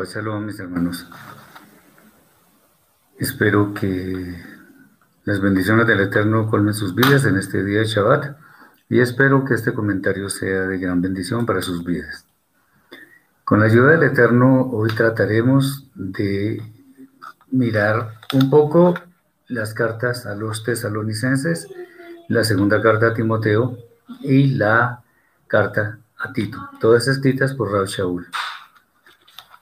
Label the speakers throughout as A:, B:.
A: Shabbat Shalom, mis hermanos. Espero que las bendiciones del Eterno colmen sus vidas en este día de Shabbat y espero que este comentario sea de gran bendición para sus vidas. Con la ayuda del Eterno, hoy trataremos de mirar un poco las cartas a los tesalonicenses, la segunda carta a Timoteo y la carta a Tito, todas escritas por Raúl Shaul.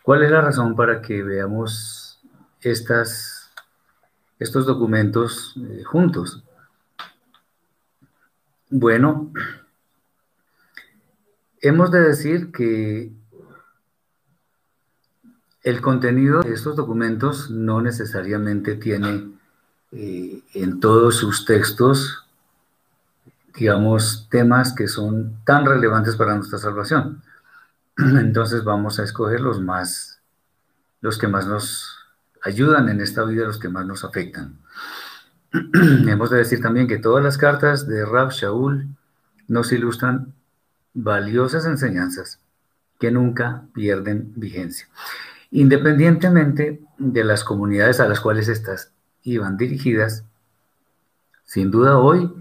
A: ¿Cuál es la razón para que veamos estos documentos eh, juntos? Bueno, hemos de decir que el contenido de estos documentos no necesariamente tiene eh, en todos sus textos, digamos, temas que son tan relevantes para nuestra salvación. Entonces vamos a escoger los más, los que más nos ayudan en esta vida, los que más nos afectan. Hemos de decir también que todas las cartas de Rab Shaul nos ilustran valiosas enseñanzas que nunca pierden vigencia, independientemente de las comunidades a las cuales estas iban dirigidas. Sin duda hoy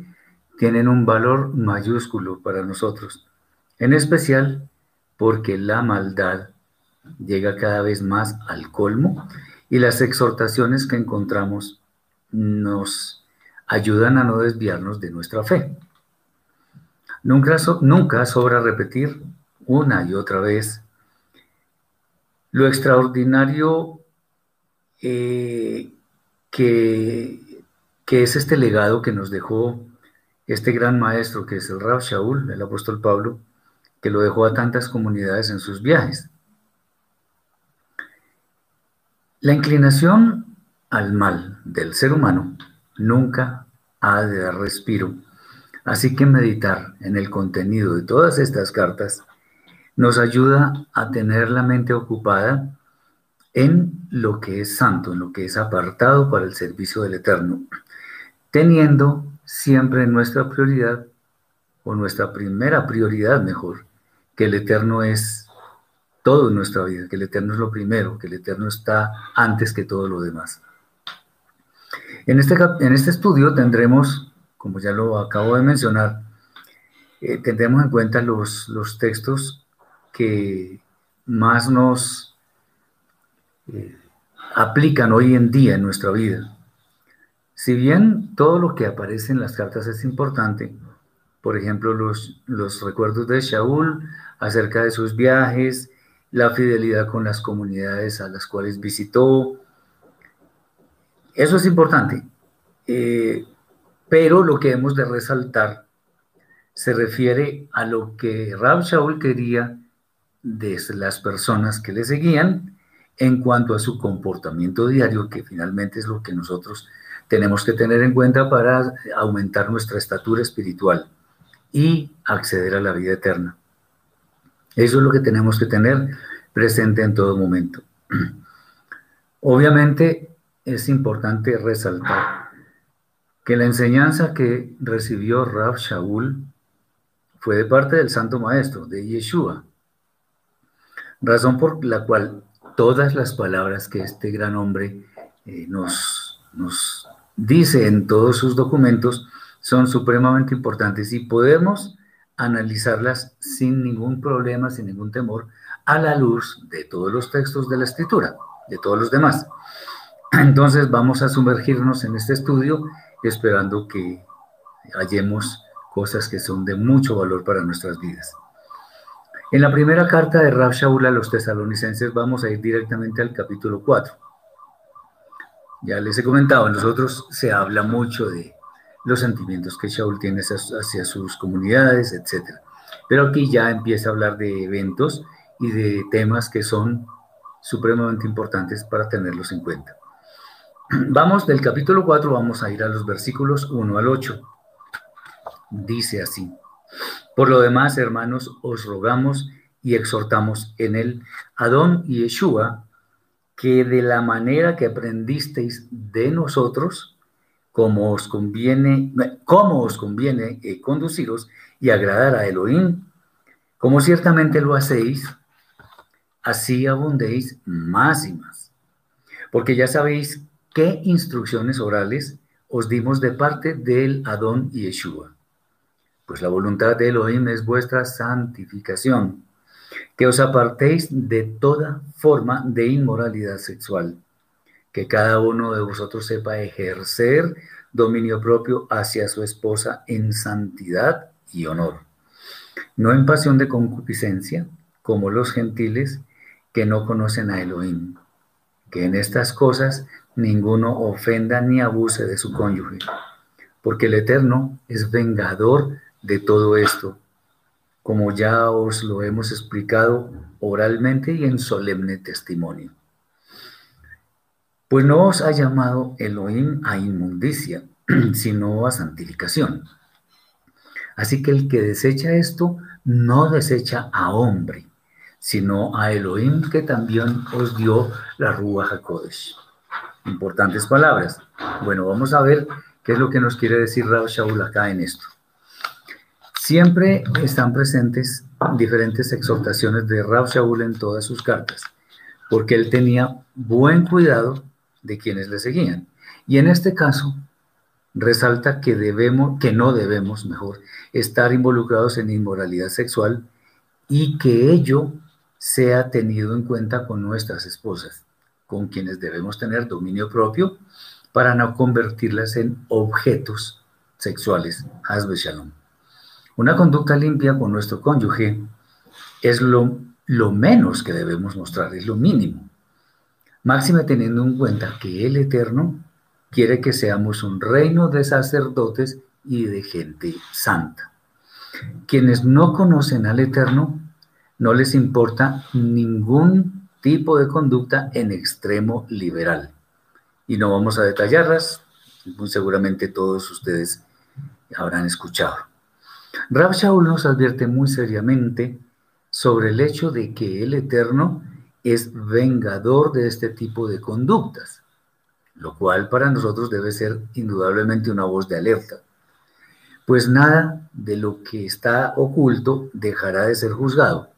A: tienen un valor mayúsculo para nosotros, en especial porque la maldad llega cada vez más al colmo y las exhortaciones que encontramos nos ayudan a no desviarnos de nuestra fe. Nunca, nunca sobra repetir una y otra vez lo extraordinario eh, que, que, es este legado que nos dejó este gran maestro que es el Rab Shaul, el apóstol Pablo, que lo dejó a tantas comunidades en sus viajes. La inclinación al mal del ser humano nunca ha de dar respiro, así que meditar en el contenido de todas estas cartas nos ayuda a tener la mente ocupada en lo que es santo, en lo que es apartado para el servicio del Eterno, teniendo siempre nuestra prioridad, o nuestra primera prioridad mejor, que el eterno es todo en nuestra vida, que el eterno es lo primero, que el eterno está antes que todo lo demás. En este, en este estudio tendremos, como ya lo acabo de mencionar, eh, tendremos en cuenta los, los textos que más nos eh, aplican hoy en día en nuestra vida. Si bien todo lo que aparece en las cartas es importante, por ejemplo, los, los recuerdos de Shaul acerca de sus viajes, la fidelidad con las comunidades a las cuales visitó. Eso es importante. Eh, pero lo que hemos de resaltar se refiere a lo que Rab Shaul quería de las personas que le seguían en cuanto a su comportamiento diario, que finalmente es lo que nosotros tenemos que tener en cuenta para aumentar nuestra estatura espiritual y acceder a la vida eterna. Eso es lo que tenemos que tener presente en todo momento. Obviamente es importante resaltar que la enseñanza que recibió Rab Shaul fue de parte del Santo Maestro, de Yeshua, razón por la cual todas las palabras que este gran hombre eh, nos, nos dice en todos sus documentos son supremamente importantes y podemos analizarlas sin ningún problema, sin ningún temor, a la luz de todos los textos de la escritura, de todos los demás. Entonces vamos a sumergirnos en este estudio esperando que hallemos cosas que son de mucho valor para nuestras vidas. En la primera carta de Rab Shaul a los tesalonicenses vamos a ir directamente al capítulo 4. Ya les he comentado, en nosotros se habla mucho de los sentimientos que Shaul tiene hacia, sus comunidades, etc. Pero aquí ya empieza a hablar de eventos y de temas que son supremamente importantes para tenerlos en cuenta. Vamos del capítulo 4, vamos a ir a los versículos 1 al 8. Dice así, por lo demás, hermanos, os rogamos y exhortamos en el Adón y Yeshua que de la manera que aprendisteis de nosotros, como os conviene, os conviene eh, conduciros y agradar a Elohim, como ciertamente lo hacéis, así abundéis más y más. Porque ya sabéis qué instrucciones orales os dimos de parte del Adón y Yeshua. Pues la voluntad de Elohim es vuestra santificación, que os apartéis de toda forma de inmoralidad sexual, que cada uno de vosotros sepa ejercer dominio propio hacia su esposa en santidad y honor, no en pasión de concupiscencia, como los gentiles, que no conocen a Elohim, que en estas cosas ninguno ofenda ni abuse de su cónyuge, porque el Eterno es vengador de todo esto, como ya os lo hemos explicado oralmente y en solemne testimonio. Pues no os ha llamado Elohim a inmundicia, sino a santificación. Así que el que desecha esto, no desecha a hombre, sino a Elohim que también os dio la Rúa HaKodesh. Importantes palabras. Bueno, vamos a ver qué es lo que nos quiere decir Rab Shaul acá en esto. Siempre están presentes diferentes exhortaciones de Rab Shaul en todas sus cartas, porque él tenía buen cuidado de quienes le seguían. Y en este caso, resalta que debemos, que no debemos, mejor, estar involucrados en inmoralidad sexual y que ello sea tenido en cuenta con nuestras esposas, con quienes debemos tener dominio propio para no convertirlas en objetos sexuales. Hasbe Shalom. Una conducta limpia con nuestro cónyuge es lo, lo menos que debemos mostrar, es lo mínimo. Máxima teniendo en cuenta que el Eterno quiere que seamos un reino de sacerdotes y de gente santa. Quienes no conocen al Eterno no les importa ningún tipo de conducta en extremo liberal. Y no vamos a detallarlas, seguramente todos ustedes habrán escuchado. Rab Shaul nos advierte muy seriamente sobre el hecho de que el Eterno es vengador de este tipo de conductas, lo cual para nosotros debe ser indudablemente una voz de alerta, pues nada de lo que está oculto dejará de ser juzgado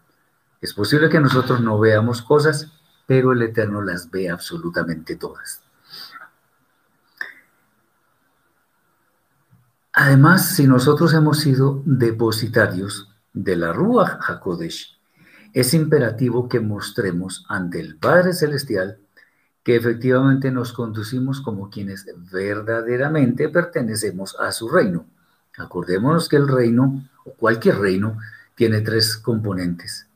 A: es posible que nosotros no veamos cosas, pero el Eterno las ve absolutamente todas. Además, si nosotros hemos sido depositarios de la Ruach HaKodesh, es imperativo que mostremos ante el Padre Celestial que efectivamente nos conducimos como quienes verdaderamente pertenecemos a su reino. Acordémonos que el reino, o cualquier reino, tiene tres componentes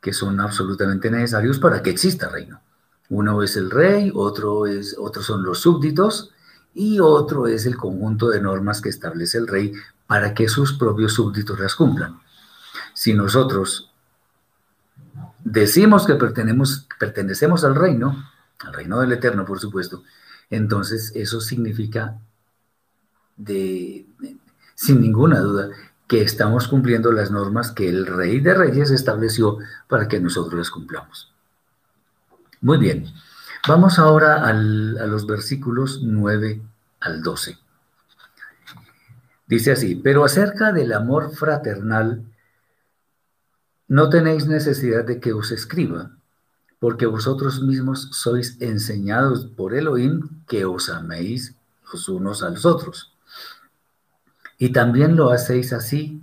A: que son absolutamente necesarios para que exista reino. Uno es el rey, otro es, otros son los súbditos y otro es el conjunto de normas que establece el rey para que sus propios súbditos las cumplan. Si nosotros decimos que pertenecemos, pertenecemos al reino, al reino del Eterno, por supuesto, entonces eso significa de, sin ninguna duda que estamos cumpliendo las normas que el Rey de Reyes estableció para que nosotros las cumplamos. Muy bien, vamos ahora a los versículos 9 al 12. Dice así, pero acerca del amor fraternal, no tenéis necesidad de que os escriba, porque vosotros mismos sois enseñados por Elohim que os améis los unos a los otros. Y también lo hacéis así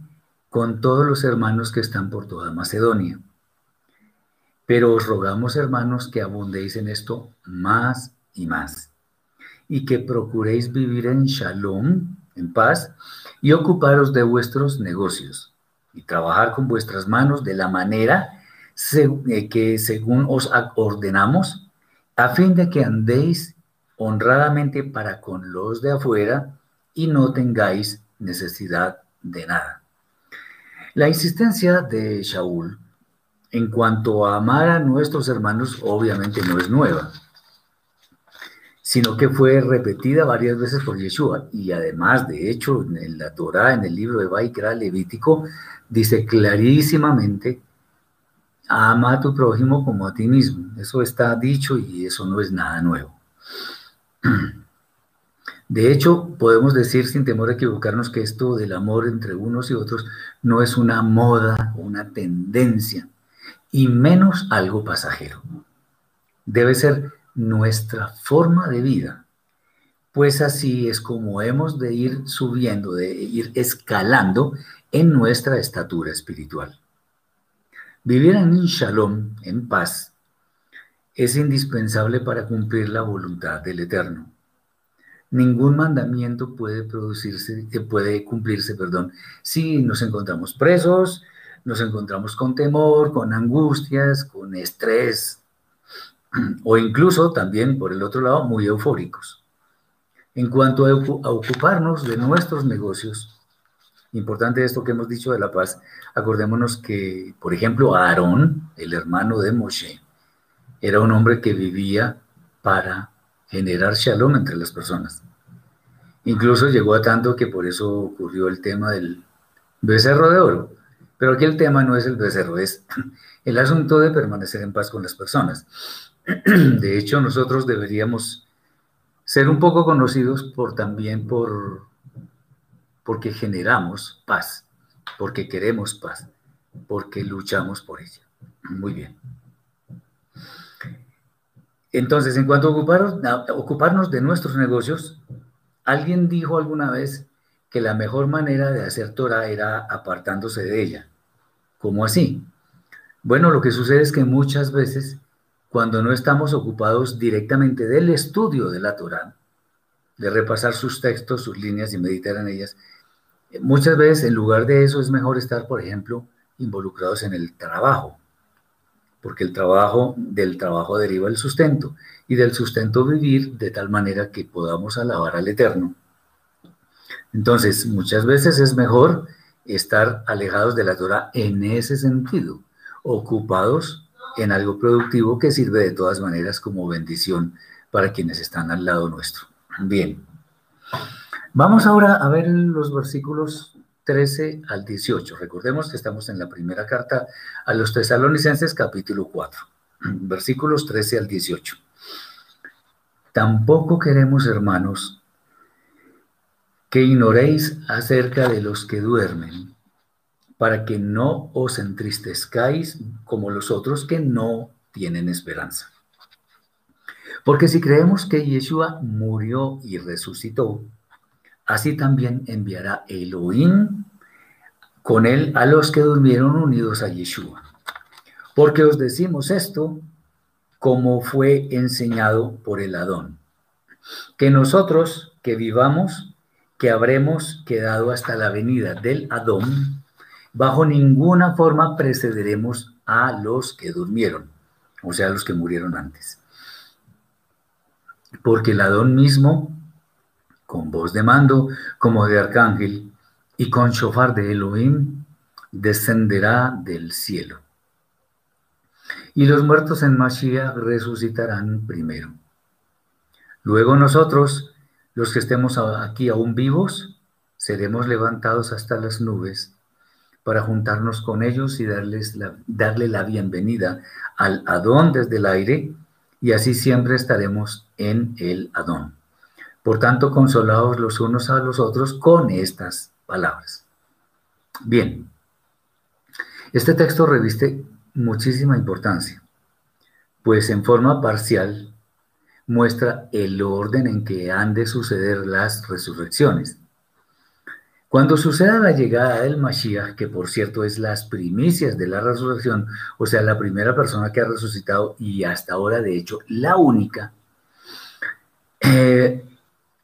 A: con todos los hermanos que están por toda Macedonia. Pero os rogamos, hermanos, que abundéis en esto más y más, y que procuréis vivir en shalom, en paz, y ocuparos de vuestros negocios, y trabajar con vuestras manos de la manera eh, que según os ordenamos, a fin de que andéis honradamente para con los de afuera y no tengáis necesidad de nada. La insistencia de Shaul en cuanto a amar a nuestros hermanos obviamente no es nueva, sino que fue repetida varias veces por Yeshua y además, de hecho, en la Torah, en el libro de Baikra Levítico, dice clarísimamente, ama a tu prójimo como a ti mismo. Eso está dicho y eso no es nada nuevo. De hecho, podemos decir sin temor a equivocarnos que esto del amor entre unos y otros no es una moda una tendencia. y menos algo pasajero. Debe ser nuestra forma de vida, pues así es como hemos de ir subiendo, de ir escalando en nuestra estatura espiritual. Vivir en shalom, en paz, es indispensable para cumplir la voluntad del Eterno. Ningún mandamiento puede producirse, eh, puede cumplirse, perdón, si nos encontramos presos, nos encontramos con temor, con angustias, con estrés, o incluso también, por el otro lado, muy eufóricos. En cuanto a, ocuparnos de nuestros negocios, importante esto que hemos dicho de la paz, acordémonos que, por ejemplo, Aarón, el hermano de Moshe, era un hombre que vivía para generar shalom entre las personas. Incluso llegó a tanto que por eso ocurrió el tema del becerro de oro. Pero aquí el tema no es el becerro, es el asunto de permanecer en paz con las personas. De hecho, nosotros deberíamos ser un poco conocidos por también por porque generamos paz, porque queremos paz, porque luchamos por ella. Muy bien. Entonces, en cuanto a ocuparnos de nuestros negocios, alguien dijo alguna vez que la mejor manera de hacer Torah era apartándose de ella. ¿Cómo así? Bueno, lo que sucede es que muchas veces, cuando no estamos ocupados directamente del estudio de la Torah, de repasar sus textos, sus líneas y meditar en ellas, muchas veces en lugar de eso es mejor estar, por ejemplo, involucrados en el trabajo, porque el trabajo, del trabajo deriva el sustento, y del sustento vivir de tal manera que podamos alabar al Eterno. Entonces, muchas veces es mejor estar alejados de la Torah en ese sentido, ocupados en algo productivo que sirve de todas maneras como bendición para quienes están al lado nuestro. Bien. Vamos ahora a ver los versículos 13 al 18. Recordemos que estamos en la primera carta a los tesalonicenses capítulo 4, versículos 13 al 18. Tampoco queremos, hermanos, que ignoréis acerca de los que duermen, para que no os entristezcáis como los otros que no tienen esperanza. Porque si creemos que Yeshua murió y resucitó, así también enviará Elohim con él a los que durmieron unidos a Yeshua. Porque os decimos esto como fue enseñado por el Adón, que nosotros que vivamos, que habremos quedado hasta la venida del Adón, bajo ninguna forma precederemos a los que durmieron, o sea, a los que murieron antes. Porque el Adón mismo con voz de mando como de arcángel, y con shofar de Elohim, descenderá del cielo. Y los muertos en Mashiach resucitarán primero. Luego nosotros, los que estemos aquí aún vivos, seremos levantados hasta las nubes para juntarnos con ellos y darles darle la bienvenida al Adón desde el aire, y así siempre estaremos en el Adón. Por tanto, consolados los unos a los otros con estas palabras. Bien, este texto reviste muchísima importancia, pues en forma parcial muestra el orden en que han de suceder las resurrecciones. Cuando suceda la llegada del Mashiach, que por cierto es las primicias de la resurrección, o sea, la primera persona que ha resucitado y hasta ahora de hecho la única, eh,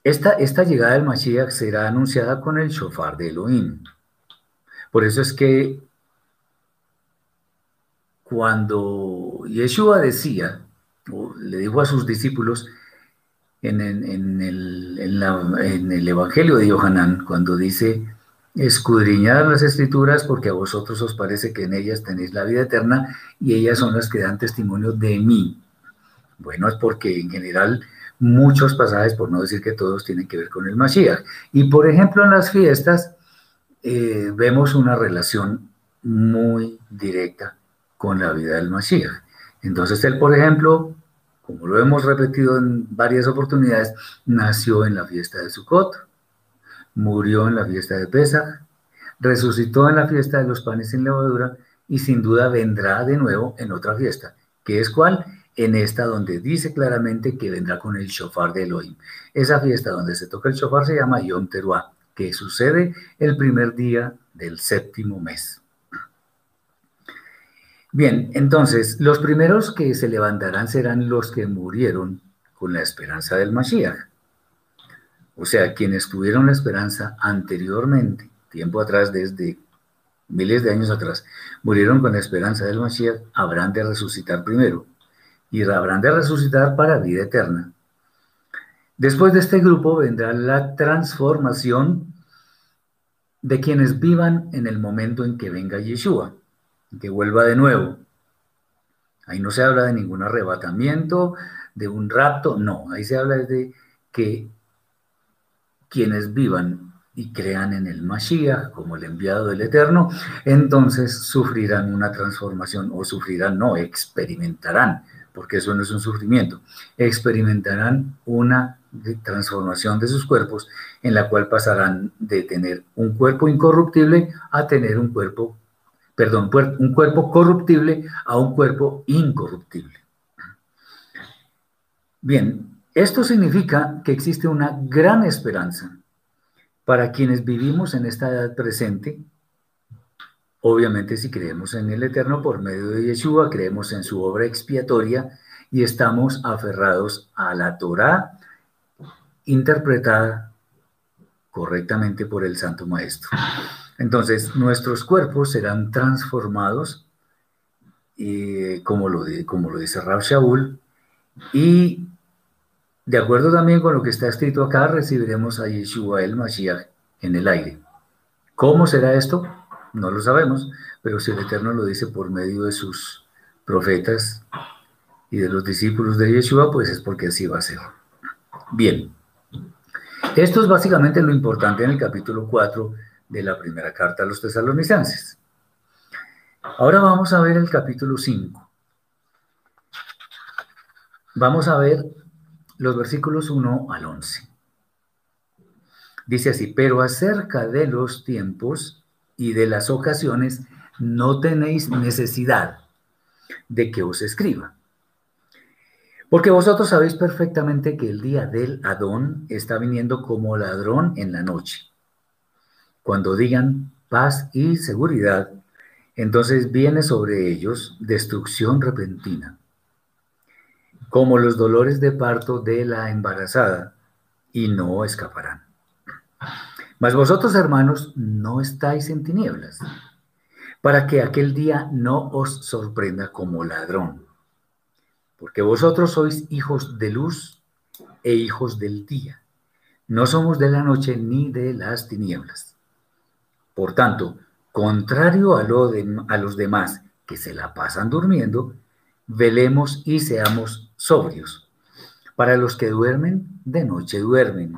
A: esta, llegada del Mashiach será anunciada con el shofar de Elohim. Por eso es que cuando Yeshua decía, o le dijo a sus discípulos en, el, Evangelio de Yohanan, cuando dice, escudriñad las escrituras porque a vosotros os parece que en ellas tenéis la vida eterna y ellas son las que dan testimonio de mí. Bueno, es porque en general muchos pasajes, por no decir que todos, tienen que ver con el Mashiach. Y por ejemplo, en las fiestas eh, vemos una relación muy directa con la vida del Mashiach. Entonces él, por ejemplo, como lo hemos repetido en varias oportunidades, nació en la fiesta de Sukkot, murió en la fiesta de Pesach, resucitó en la fiesta de los panes sin levadura y sin duda vendrá de nuevo en otra fiesta, que es cuál? En esta donde dice claramente que vendrá con el shofar de Elohim. Esa fiesta donde se toca el shofar se llama Yom Teruah, que sucede el primer día del séptimo mes. Bien, entonces, los primeros que se levantarán serán los que murieron con la esperanza del Mashiach. O sea, quienes tuvieron la esperanza anteriormente, tiempo atrás, desde miles de años atrás, murieron con la esperanza del Mashiach, habrán de resucitar primero y habrán de resucitar para vida eterna. Después de este grupo vendrá la transformación de quienes vivan en el momento en que venga Yeshua que vuelva de nuevo. Ahí no se habla de ningún arrebatamiento, de un rapto, no, ahí se habla de que quienes vivan y crean en el Mashiach como el enviado del Eterno, entonces sufrirán una transformación o sufrirán, no, experimentarán, porque eso no es un sufrimiento, experimentarán una transformación de sus cuerpos en la cual pasarán de tener un cuerpo incorruptible a tener un cuerpo perdón, un cuerpo corruptible a un cuerpo incorruptible. Bien, esto significa que existe una gran esperanza para quienes vivimos en esta edad presente. Obviamente si creemos en el Eterno por medio de Yeshua, creemos en su obra expiatoria y estamos aferrados a la Torah interpretada correctamente por el Santo Maestro. Entonces, nuestros cuerpos serán transformados, y, como, lo, como lo dice Rab Shaul, y de acuerdo también con lo que está escrito acá, recibiremos a Yeshua el Mashiach en el aire. ¿Cómo será esto? No lo sabemos, pero si el Eterno lo dice por medio de sus profetas y de los discípulos de Yeshua, pues es porque así va a ser. Bien, esto es básicamente lo importante en el capítulo 4 de la primera carta a los tesalonicenses. Ahora vamos a ver el capítulo 5. Vamos a ver los versículos 1 al 11. Dice así, pero acerca de los tiempos y de las ocasiones no tenéis necesidad de que os escriba. Porque vosotros sabéis perfectamente que el día del Adón está viniendo como ladrón en la noche. Cuando digan paz y seguridad, entonces viene sobre ellos destrucción repentina, como los dolores de parto de la embarazada, y no escaparán. Mas vosotros, hermanos, no estáis en tinieblas, para que aquel día no os sorprenda como ladrón, porque vosotros sois hijos de luz e hijos del día. No somos de la noche ni de las tinieblas. Por tanto, contrario a, a los demás que se la pasan durmiendo, velemos y seamos sobrios. Para los que duermen, de noche duermen,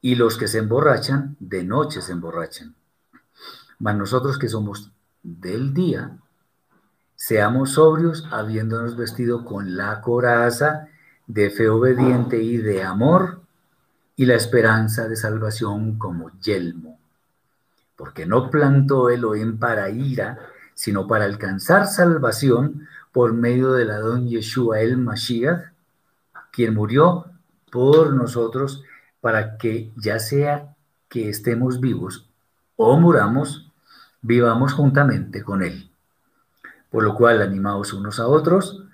A: y los que se emborrachan, de noche se emborrachan. Mas nosotros que somos del día, seamos sobrios, habiéndonos vestido con la coraza de fe obediente y de amor, y la esperanza de salvación como yelmo porque no plantó Elohim para ira, sino para alcanzar salvación por medio del Adón Yeshua el Mashiach, quien murió por nosotros para que ya sea que estemos vivos o muramos, vivamos juntamente con Él. Por lo cual animaos unos a otros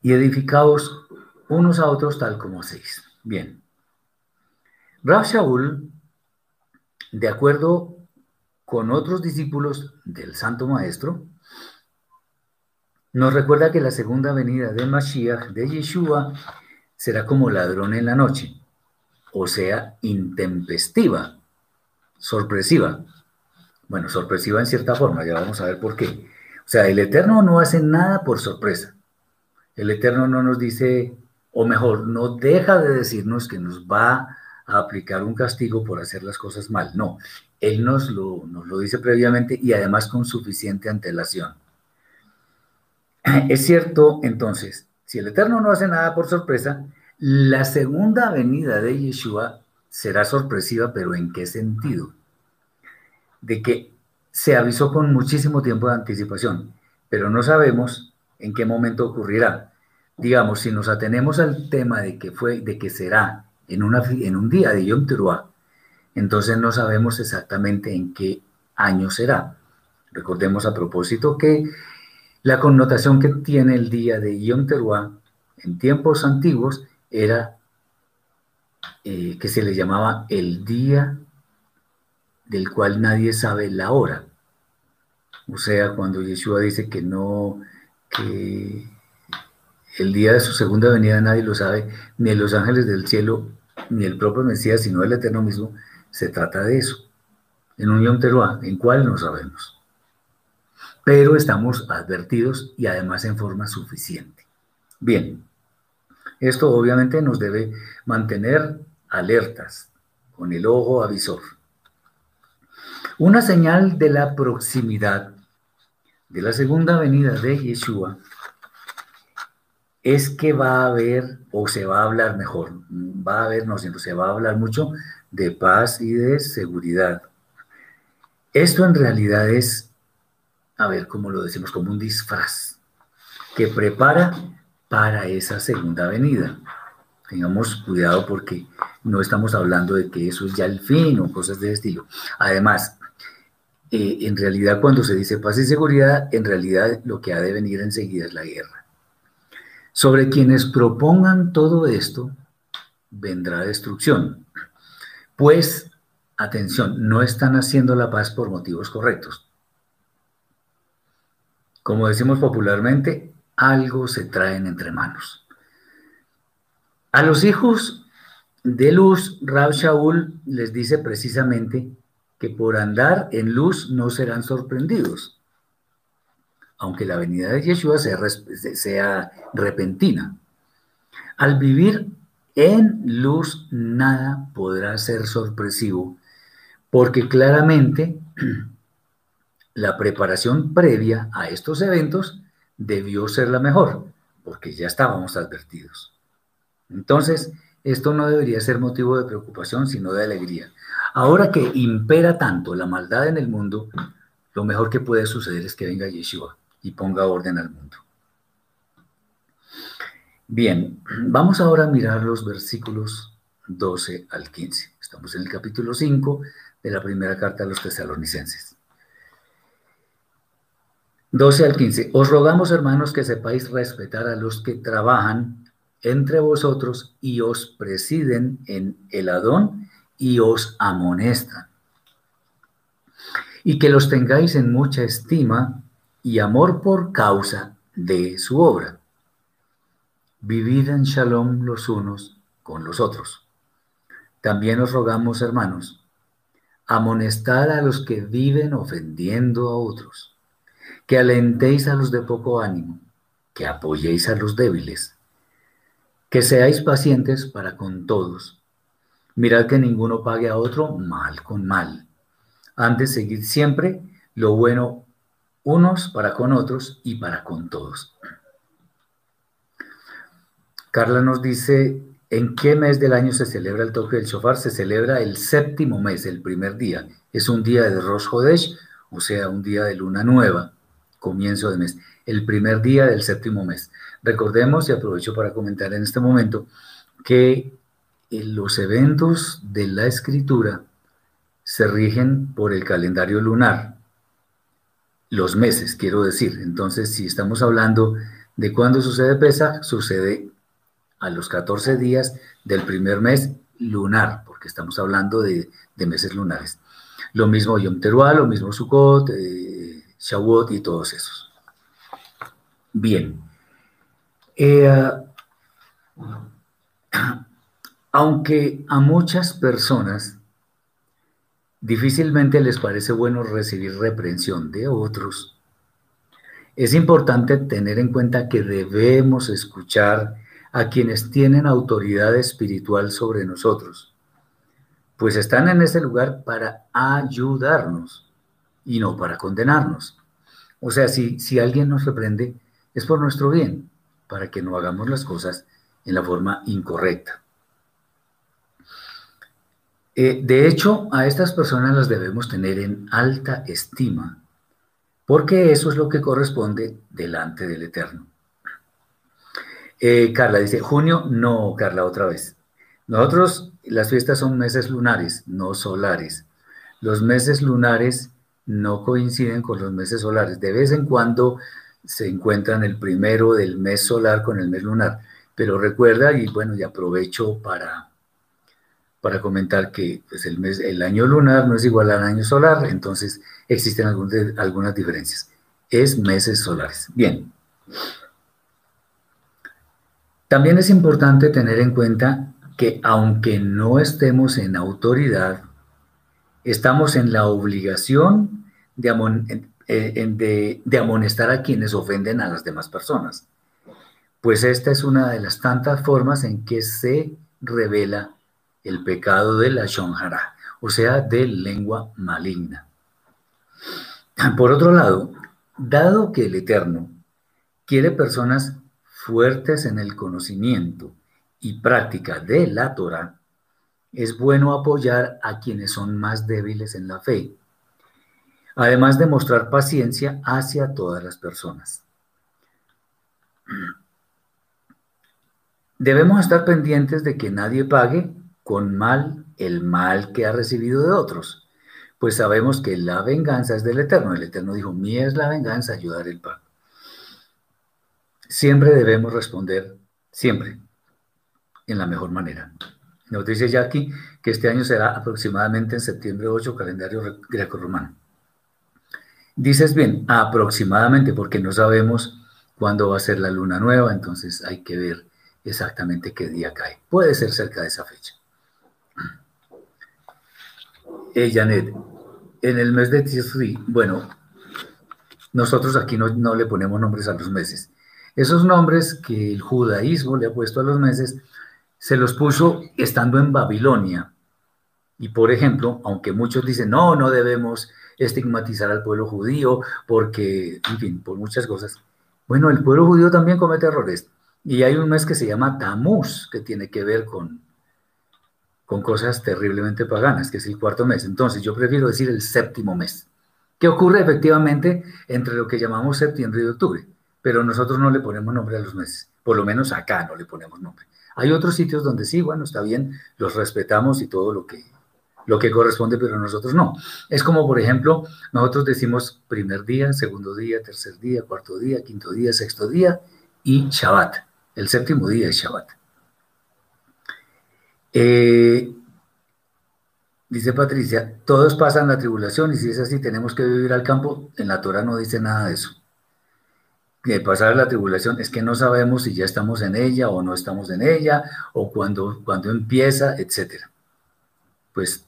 A: y edificaos unos a otros tal como hacéis. Bien. Rab Shaul de acuerdo con otros discípulos del Santo Maestro, nos recuerda que la segunda venida de Mashiach, de Yeshua, será como ladrón en la noche, o sea, intempestiva, sorpresiva. Bueno, sorpresiva en cierta forma, ya vamos a ver por qué. O sea, el Eterno no hace nada por sorpresa. El Eterno no nos dice, o mejor, no deja de decirnos que nos va aplicar un castigo por hacer las cosas mal. No, Él nos lo, nos lo dice previamente y además con suficiente antelación. Es cierto, entonces, si el Eterno no hace nada por sorpresa, la segunda venida de Yeshua será sorpresiva, pero ¿en qué sentido? De que se avisó con muchísimo tiempo de anticipación, pero no sabemos en qué momento ocurrirá. Digamos, si nos atenemos al tema de que fue, de que será en, un día de Yom Teruah, entonces no sabemos exactamente en qué año será. Recordemos a propósito que la connotación que tiene el día de Yom Teruah en tiempos antiguos era eh, que se le llamaba el día del cual nadie sabe la hora. O sea, cuando Yeshua dice que no, que el día de su segunda venida nadie lo sabe, ni los ángeles del cielo, ni el propio Mesías, sino el Eterno mismo, se trata de eso. En un Yom Teruah, ¿en cuál no sabemos? Pero estamos advertidos y además en forma suficiente. Bien, esto obviamente nos debe mantener alertas, con el ojo avisor. Una señal de la proximidad de la segunda venida de Yeshua es que va a haber, o se va a hablar mejor, va a haber, no se va a hablar mucho de paz y de seguridad. Esto en realidad es, a ver, cómo lo decimos, como un disfraz que prepara para esa segunda venida. Tengamos cuidado porque no estamos hablando de que eso es ya el fin o cosas de ese estilo. Además, eh, en realidad cuando se dice paz y seguridad, en realidad lo que ha de venir enseguida es la guerra. Sobre quienes propongan todo esto, vendrá destrucción. Pues, atención, no están haciendo la paz por motivos correctos. Como decimos popularmente, algo se traen entre manos. A los hijos de luz, Rab Shaul les dice precisamente que por andar en luz no serán sorprendidos, aunque la venida de Yeshua sea, repentina. Al vivir en luz nada podrá ser sorpresivo, porque claramente la preparación previa a estos eventos debió ser la mejor, porque ya estábamos advertidos. Entonces, esto no debería ser motivo de preocupación, sino de alegría. Ahora que impera tanto la maldad en el mundo, lo mejor que puede suceder es que venga Yeshua y ponga orden al mundo. Bien, vamos ahora a mirar los versículos 12 al 15. Estamos en el capítulo 5 de la primera carta a los tesalonicenses. 12 al 15. Os rogamos, hermanos, que sepáis respetar a los que trabajan entre vosotros y os presiden en el Adón y os amonestan. Y que los tengáis en mucha estima y amor por causa de su obra. Vivid en shalom los unos con los otros. También os rogamos, hermanos, amonestar a los que viven ofendiendo a otros, que alentéis a los de poco ánimo, que apoyéis a los débiles que seáis pacientes para con todos. Mirad que ninguno pague a otro mal con mal. Antes seguid siempre lo bueno unos para con otros y para con todos. Carla nos dice, ¿en qué mes del año se celebra el toque del shofar? Se celebra el séptimo mes, el primer día. Es un día de Rosh Hodesh, o sea, un día de luna nueva, comienzo de mes, el primer día del séptimo mes. Recordemos, y aprovecho para comentar en este momento, que eh, los eventos de la escritura se rigen por el calendario lunar, los meses, quiero decir. Entonces, si estamos hablando de cuándo sucede Pesa, sucede a los 14 días del primer mes lunar, porque estamos hablando de, meses lunares. Lo mismo Yom Teruah, lo mismo Sukkot, eh, Shavuot y todos esos. Bien. Eh, aunque a muchas personas difícilmente les parece bueno recibir reprensión de otros, es importante tener en cuenta que debemos escuchar a quienes tienen autoridad espiritual sobre nosotros, pues están en ese lugar para ayudarnos y no para condenarnos. O sea, si, si alguien nos reprende, es por nuestro bien para que no hagamos las cosas en la forma incorrecta. Eh, de hecho, a estas personas las debemos tener en alta estima, porque eso es lo que corresponde delante del Eterno. Eh, Carla dice, junio, no, Carla, otra vez. Nosotros, las fiestas son meses lunares, no solares. Los meses lunares no coinciden con los meses solares. De vez en cuando se encuentran el primero del mes solar con el mes lunar. Pero recuerda, y bueno, y aprovecho para, para comentar que pues, el, mes, el año lunar no es igual al año solar, entonces existen algunas, algunas diferencias. Es meses solares. Bien. También es importante tener en cuenta que aunque no estemos en autoridad, estamos en la obligación de, eh, de, amonestar a quienes ofenden a las demás personas. Pues esta es una de las tantas formas en que se revela el pecado de la shonjara, o sea, de lengua maligna. Por otro lado, dado que el Eterno quiere personas fuertes en el conocimiento y práctica de la Torah, es bueno apoyar a quienes son más débiles en la fe, además de mostrar paciencia hacia todas las personas. Debemos estar pendientes de que nadie pague con mal el mal que ha recibido de otros, pues sabemos que la venganza es del Eterno. El Eterno dijo, mía es la venganza, ayudar el pago. Siempre debemos responder, siempre, en la mejor manera. Nos dice Jackie que este año será aproximadamente en septiembre 8, calendario greco-romano. Dices bien, aproximadamente, porque no sabemos cuándo va a ser la luna nueva, entonces hay que ver exactamente qué día cae. Puede ser cerca de esa fecha. Janet, en el mes de Tisri, bueno, nosotros aquí no, no le ponemos nombres a los meses. Esos nombres que el judaísmo le ha puesto a los meses, se los puso estando en Babilonia. Y por ejemplo, aunque muchos dicen, no, no debemos estigmatizar al pueblo judío porque, en fin, por muchas cosas. Bueno, el pueblo judío también comete errores. Y hay un mes que se llama Tamuz, que tiene que ver con, con cosas terriblemente paganas, que es el cuarto mes. Entonces, yo prefiero decir el séptimo mes, que ocurre efectivamente entre lo que llamamos septiembre y octubre, pero nosotros no le ponemos nombre a los meses, por lo menos acá no le ponemos nombre. Hay otros sitios donde sí, bueno, está bien, los respetamos y todo lo que, lo que corresponde, pero nosotros no. Es como, por ejemplo, nosotros decimos primer día, segundo día, tercer día, cuarto día, quinto día, sexto día y Shabbat. El séptimo día es Shabbat. Eh, dice Patricia, todos pasan la tribulación y si es así, tenemos que vivir al campo. En la Torah no dice nada de eso. De pasar la tribulación es que no sabemos si ya estamos en ella o no estamos en ella, o cuando, cuando empieza, etc. Pues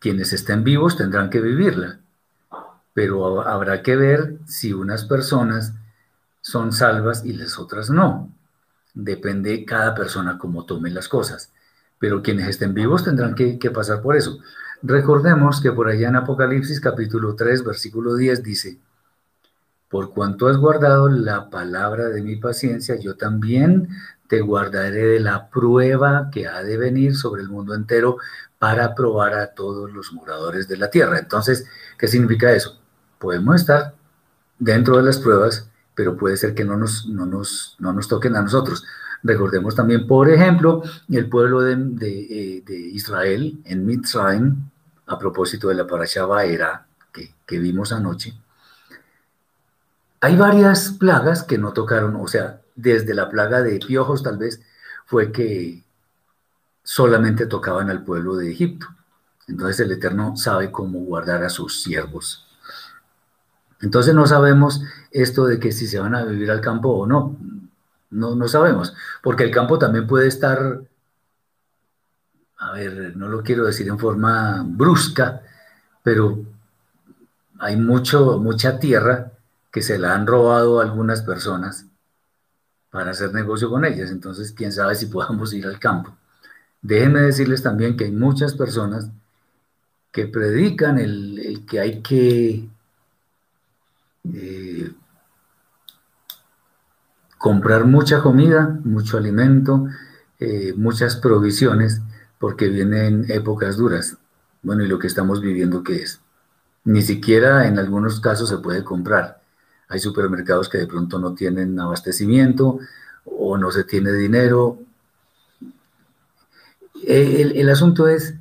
A: quienes estén vivos tendrán que vivirla, pero habrá que ver si unas personas son salvas y las otras no. Depende cada persona cómo tome las cosas, pero quienes estén vivos tendrán que, pasar por eso. Recordemos que por allá en Apocalipsis capítulo 3, versículo 10 dice, por cuanto has guardado la palabra de mi paciencia, yo también te guardaré de la prueba que ha de venir sobre el mundo entero para probar a todos los moradores de la tierra. Entonces, ¿qué significa eso? Podemos estar dentro de las pruebas, pero puede ser que no nos, no nos, no nos toquen a nosotros. Recordemos también, por ejemplo, el pueblo de, de, de Israel en Mitzrayim, a propósito de la parasha Baera que, que vimos anoche, hay varias plagas que no tocaron, o sea, desde la plaga de piojos tal vez fue que solamente tocaban al pueblo de Egipto. Entonces el Eterno sabe cómo guardar a sus siervos. Entonces no sabemos esto de que si se van a vivir al campo o no. No, no sabemos, porque el campo también puede estar, a ver, no lo quiero decir en forma brusca, pero hay mucho, mucha tierra que se la han robado algunas personas para hacer negocio con ellas. Entonces, quién sabe si podamos ir al campo. Déjenme decirles también que hay muchas personas que predican el, que hay que eh, comprar mucha comida, mucho alimento, eh, muchas provisiones, porque vienen épocas duras. Bueno, ¿y lo que estamos viviendo qué es? Ni siquiera en algunos casos se puede comprar. Hay supermercados que de pronto no tienen abastecimiento o no se tiene dinero. El, el asunto es,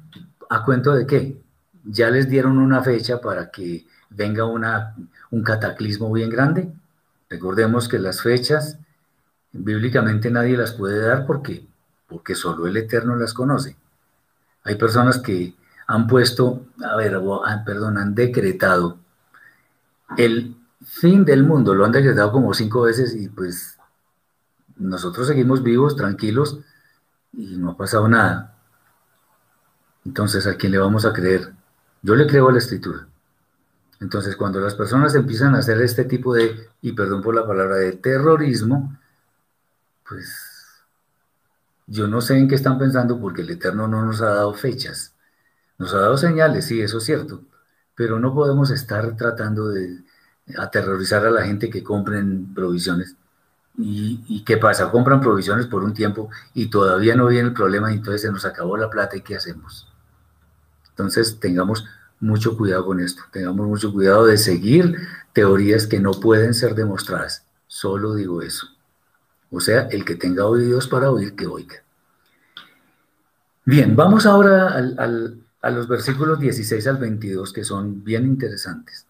A: ¿a cuento de qué? Ya les dieron una fecha para que venga una, un cataclismo bien grande. Recordemos que las fechas bíblicamente nadie las puede dar porque, porque solo el Eterno las conoce. Hay personas que han puesto, a ver, ah, perdón, han decretado el fin del mundo, lo han decretado como cinco veces y pues nosotros seguimos vivos, tranquilos y no ha pasado nada. Entonces, ¿a quién le vamos a creer? Yo le creo a la escritura. Entonces, cuando las personas empiezan a hacer este tipo de, y perdón por la palabra, de terrorismo, pues yo no sé en qué están pensando porque el Eterno no nos ha dado fechas. Nos ha dado señales, sí, eso es cierto, pero no podemos estar tratando de aterrorizar a la gente que compren provisiones. ¿Y, qué pasa? Compran provisiones por un tiempo y todavía no viene el problema y entonces se nos acabó la plata y ¿qué hacemos? Entonces tengamos mucho cuidado con esto, tengamos mucho cuidado de seguir teorías que no pueden ser demostradas. Solo digo eso. O sea, el que tenga oídos para oír, que oiga. Bien, vamos ahora a los versículos 16 al 22, que son bien interesantes.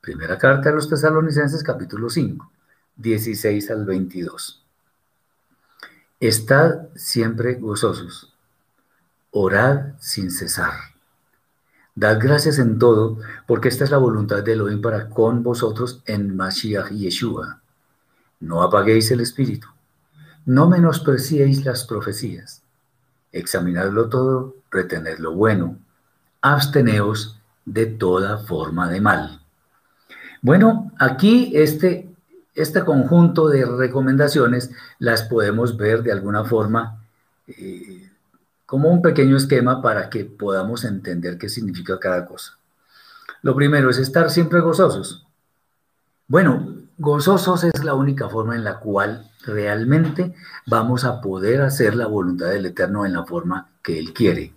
A: Primera carta a los tesalonicenses, capítulo 5, 16 al 22. Estad siempre gozosos, orad sin cesar. Dad gracias en todo, porque esta es la voluntad de Elohim para con vosotros en Mashiach Yeshua. No apaguéis el espíritu no menospreciéis las profecías. Examinadlo todo, retened lo bueno. Absteneos de toda forma de mal. Bueno, aquí este, este conjunto de recomendaciones las podemos ver de alguna forma eh, como un pequeño esquema para que podamos entender qué significa cada cosa. Lo primero es estar siempre gozosos. Bueno, gozosos es la única forma en la cual realmente vamos a poder hacer la voluntad del Eterno en la forma que Él quiere.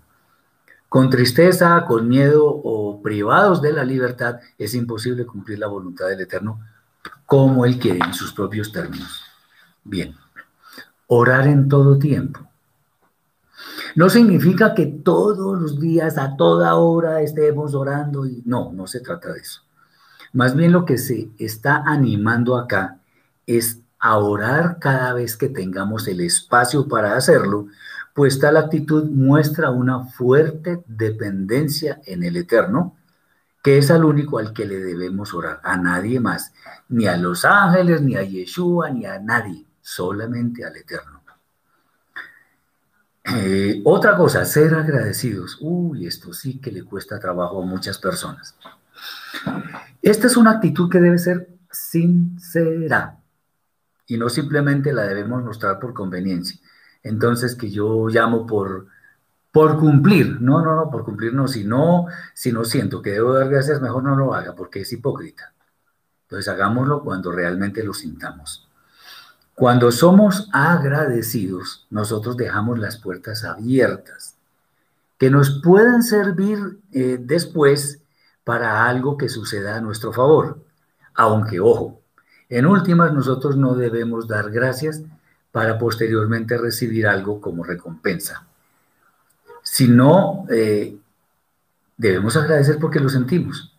A: Con tristeza, con miedo o privados de la libertad, es imposible cumplir la voluntad del Eterno como Él quiere, en sus propios términos. Bien, orar en todo tiempo. No significa que todos los días, a toda hora, estemos orando. Y... No, no se trata de eso. Más bien lo que se está animando acá es a orar cada vez que tengamos el espacio para hacerlo, pues tal actitud muestra una fuerte dependencia en el Eterno, que es al único al que le debemos orar, a nadie más, ni a los ángeles, ni a Yeshua, ni a nadie, solamente al Eterno. Eh, otra cosa, ser agradecidos. Uy, esto sí que le cuesta trabajo a muchas personas. Esta es una actitud que debe ser sincera y no simplemente la debemos mostrar por conveniencia. Entonces, que yo llamo por, por cumplir, no, no, no, por cumplir no, si no, si no siento que debo dar gracias, mejor no lo haga porque es hipócrita. Entonces, hagámoslo cuando realmente lo sintamos. Cuando somos agradecidos, nosotros dejamos las puertas abiertas que nos puedan servir eh, después para algo que suceda a nuestro favor. Aunque, ojo, en últimas nosotros no debemos dar gracias para posteriormente recibir algo como recompensa, sino eh, debemos agradecer porque lo sentimos.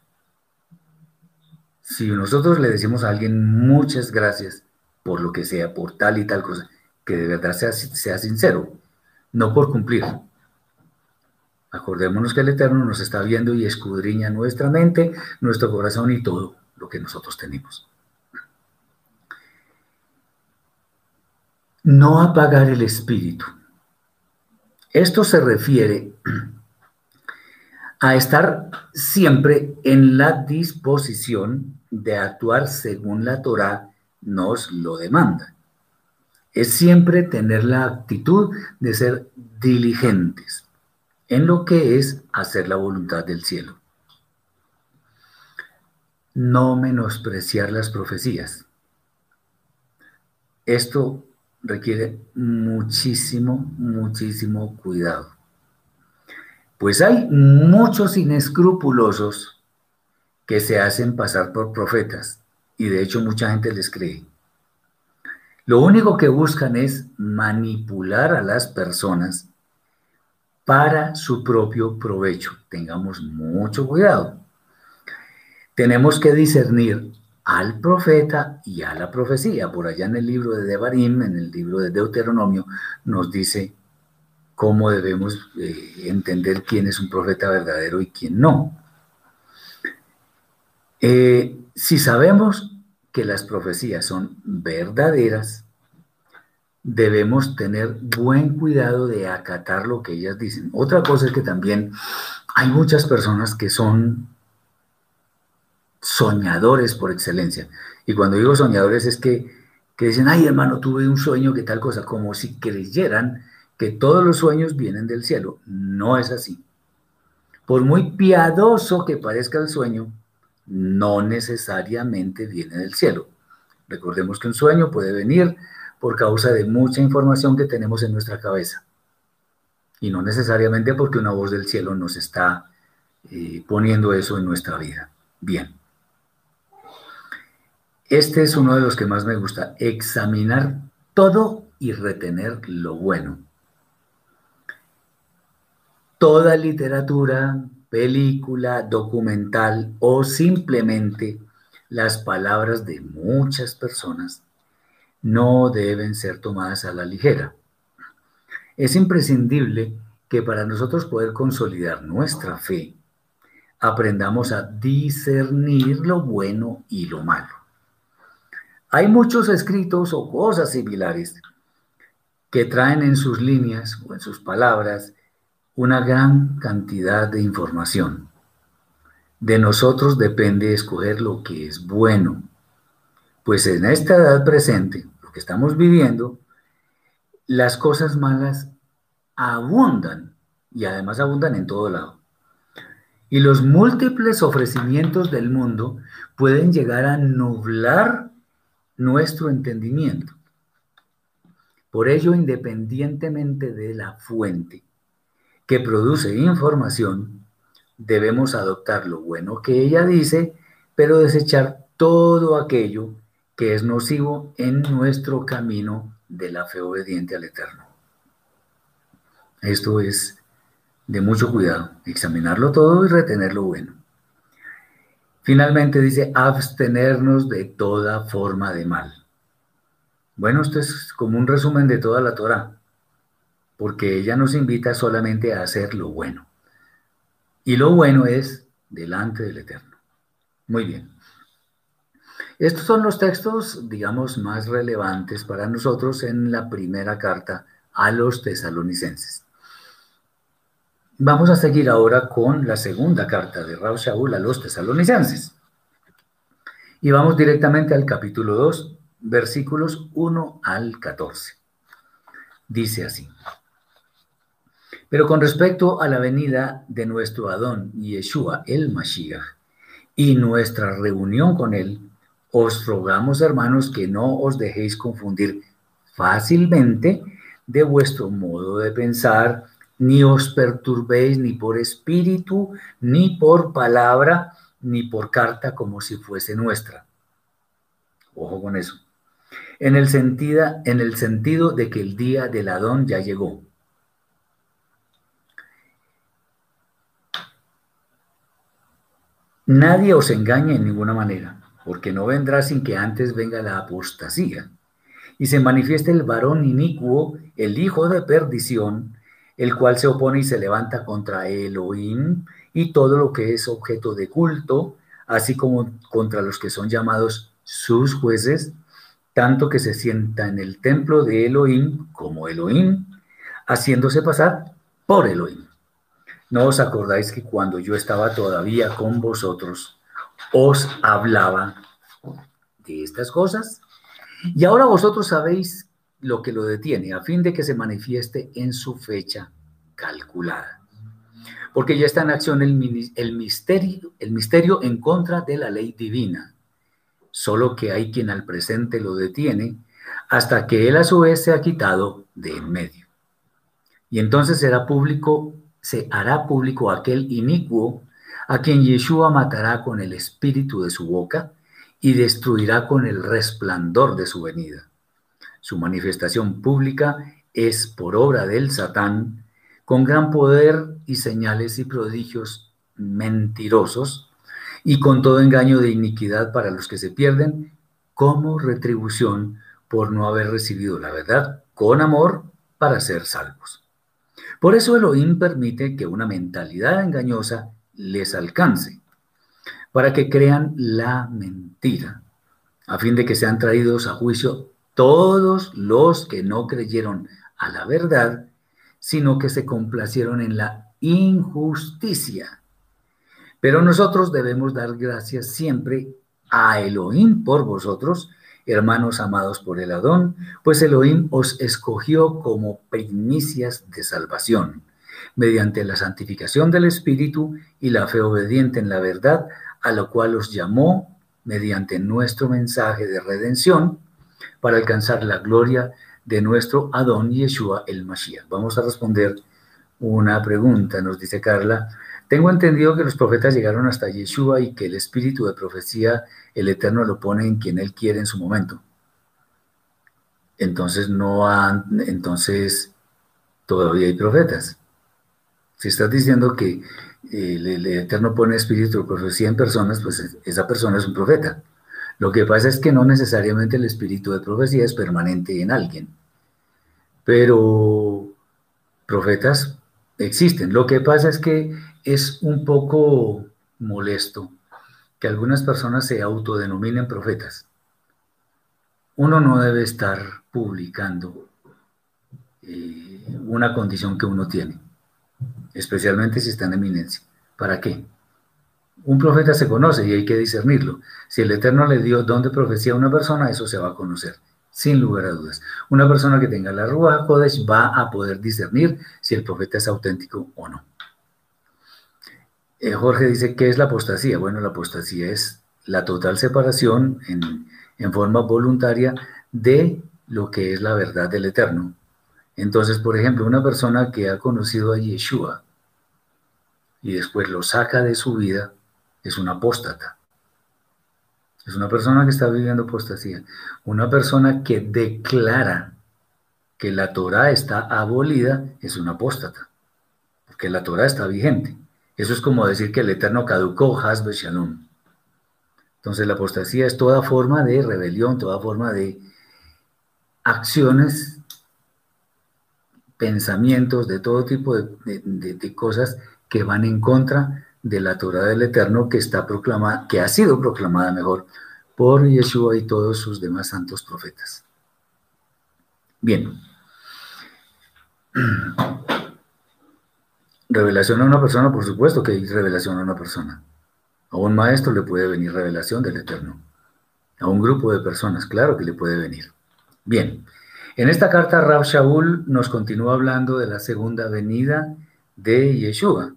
A: Si nosotros le decimos a alguien muchas gracias por lo que sea, por tal y tal cosa, que de verdad sea, sea sincero, no por cumplir, Acordémonos que el Eterno nos está viendo y escudriña nuestra mente, nuestro corazón y todo lo que nosotros tenemos. No apagar el espíritu. Esto se refiere a estar siempre en la disposición de actuar según la Torah nos lo demanda. Es siempre tener la actitud de ser diligentes en lo que es hacer la voluntad del cielo. No menospreciar las profecías. Esto requiere muchísimo, muchísimo cuidado. Pues hay muchos inescrupulosos que se hacen pasar por profetas y de hecho mucha gente les cree. Lo único que buscan es manipular a las personas para su propio provecho. Tengamos mucho cuidado. Tenemos que discernir al profeta y a la profecía. Por allá en el libro de Devarim, en el libro de Deuteronomio, nos dice cómo debemos eh, entender quién es un profeta verdadero y quién no. Eh, si sabemos que las profecías son verdaderas, debemos tener buen cuidado de acatar lo que ellas dicen. Otra cosa es que también hay muchas personas que son soñadores por excelencia. Y cuando digo soñadores es que, que dicen, ay hermano, tuve un sueño que tal cosa, como si creyeran que todos los sueños vienen del cielo. No es así. Por muy piadoso que parezca el sueño, no necesariamente viene del cielo. Recordemos que un sueño puede venir por causa de mucha información que tenemos en nuestra cabeza y no necesariamente porque una voz del cielo nos está eh, poniendo eso en nuestra vida. Bien. Este es uno de los que más me gusta, examinar todo y retener lo bueno. Toda literatura, película, documental o simplemente las palabras de muchas personas no deben ser tomadas a la ligera. Es imprescindible que para nosotros poder consolidar nuestra fe, aprendamos a discernir lo bueno y lo malo. Hay muchos escritos o cosas similares que traen en sus líneas o en sus palabras una gran cantidad de información. De nosotros depende escoger lo que es bueno, pues en esta edad presente, lo que estamos viviendo, las cosas malas abundan y además abundan en todo lado. Y los múltiples ofrecimientos del mundo pueden llegar a nublar nuestro entendimiento. Por ello, independientemente de la fuente, que produce información, debemos adoptar lo bueno que ella dice, pero desechar todo aquello que es nocivo en nuestro camino de la fe obediente al Eterno. Esto es de mucho cuidado, examinarlo todo y retener lo bueno. Finalmente dice, abstenernos de toda forma de mal. Bueno, esto es como un resumen de toda la Torah porque ella nos invita solamente a hacer lo bueno. Y lo bueno es delante del Eterno. Muy bien. Estos son los textos, digamos, más relevantes para nosotros en la primera carta a los tesalonicenses. Vamos a seguir ahora con la segunda carta de Raúl Shaul a los tesalonicenses. Y vamos directamente al capítulo 2, versículos 1 al 14. Dice así. Pero con respecto a la venida de nuestro Adón Yeshua el Mashiach y nuestra reunión con él, os rogamos, hermanos, que no os dejéis confundir fácilmente de vuestro modo de pensar, ni os perturbéis ni por espíritu, ni por palabra, ni por carta como si fuese nuestra. Ojo con eso. En el, sentido, en el sentido de que el día del Adón ya llegó Nadie os engañe en ninguna manera, porque no vendrá sin que antes venga la apostasía y se manifieste el varón inicuo, el hijo de perdición, el cual se opone y se levanta contra Elohim y todo lo que es objeto de culto, así como contra los que son llamados sus jueces, tanto que se sienta en el templo de Elohim como Elohim, haciéndose pasar por Elohim. ¿No os acordáis que cuando yo estaba todavía con vosotros, os hablaba de estas cosas? Y ahora vosotros sabéis lo que lo detiene, a fin de que se manifieste en su fecha calculada. Porque ya está en acción el, misterio, el misterio en contra de la ley divina. Solo que hay quien al presente lo detiene hasta que él a su vez se ha quitado de en medio. Y entonces será público se hará público aquel inicuo a quien Yeshua matará con el espíritu de su boca y destruirá con el resplandor de su venida. Su manifestación pública es por obra del Satán, con gran poder y señales y prodigios mentirosos, y con todo engaño de iniquidad para los que se pierden, como retribución por no haber recibido la verdad con amor para ser salvos. Por eso Elohim permite que una mentalidad engañosa les alcance, para que crean la mentira, a fin de que sean traídos a juicio todos los que no creyeron a la verdad, sino que se complacieron en la injusticia. Pero nosotros debemos dar gracias siempre a Elohim por vosotros, hermanos amados por el Adón, pues Elohim os escogió como primicias de salvación, mediante la santificación del Espíritu y la fe obediente en la verdad, a lo cual os llamó mediante nuestro mensaje de redención, para alcanzar la gloria de nuestro Adón Yeshua el Mashiach. Vamos a responder una pregunta, nos dice Carla. Tengo entendido que los profetas llegaron hasta Yeshua y que el espíritu de profecía el Eterno lo pone en quien Él quiere en su momento. Entonces no han, entonces todavía hay profetas. Si estás diciendo que el, el Eterno pone espíritu de profecía en personas, pues esa persona es un profeta. Lo que pasa es que no necesariamente el espíritu de profecía es permanente en alguien, pero profetas existen. Lo que pasa es que es un poco molesto que algunas personas se autodenominen profetas. Uno no debe estar publicando eh, una condición que uno tiene, especialmente si está en eminencia. ¿Para qué? Un profeta se conoce y hay que discernirlo. Si el Eterno le dio don de profecía a una persona, eso se va a conocer, sin lugar a dudas. Una persona que tenga la Ruach Kodesh va a poder discernir si el profeta es auténtico o no. Eh, Jorge dice, ¿qué es la apostasía? Bueno, la apostasía es la total separación en, en forma voluntaria de lo que es la verdad del Eterno. Entonces, por ejemplo, una persona que ha conocido a Yeshua y después lo saca de su vida, es un apóstata. Es una persona que está viviendo apostasía. Una persona que declara que la Torah está abolida es un apóstata, porque la Torah está vigente. Eso es como decir que el Eterno caducó Hasbe Shalom. Entonces la apostasía es toda forma de rebelión, toda forma de acciones, pensamientos, de todo tipo de, de cosas que van en contra de la Torah del Eterno que está proclamada, que ha sido proclamada mejor por Yeshua y todos sus demás santos profetas. Bien. Revelación a una persona, por supuesto que hay revelación a una persona. A un maestro le puede venir revelación del Eterno. A un grupo de personas, claro que le puede venir. Bien, en esta carta Rab Shaul nos continúa hablando de la segunda venida de Yeshua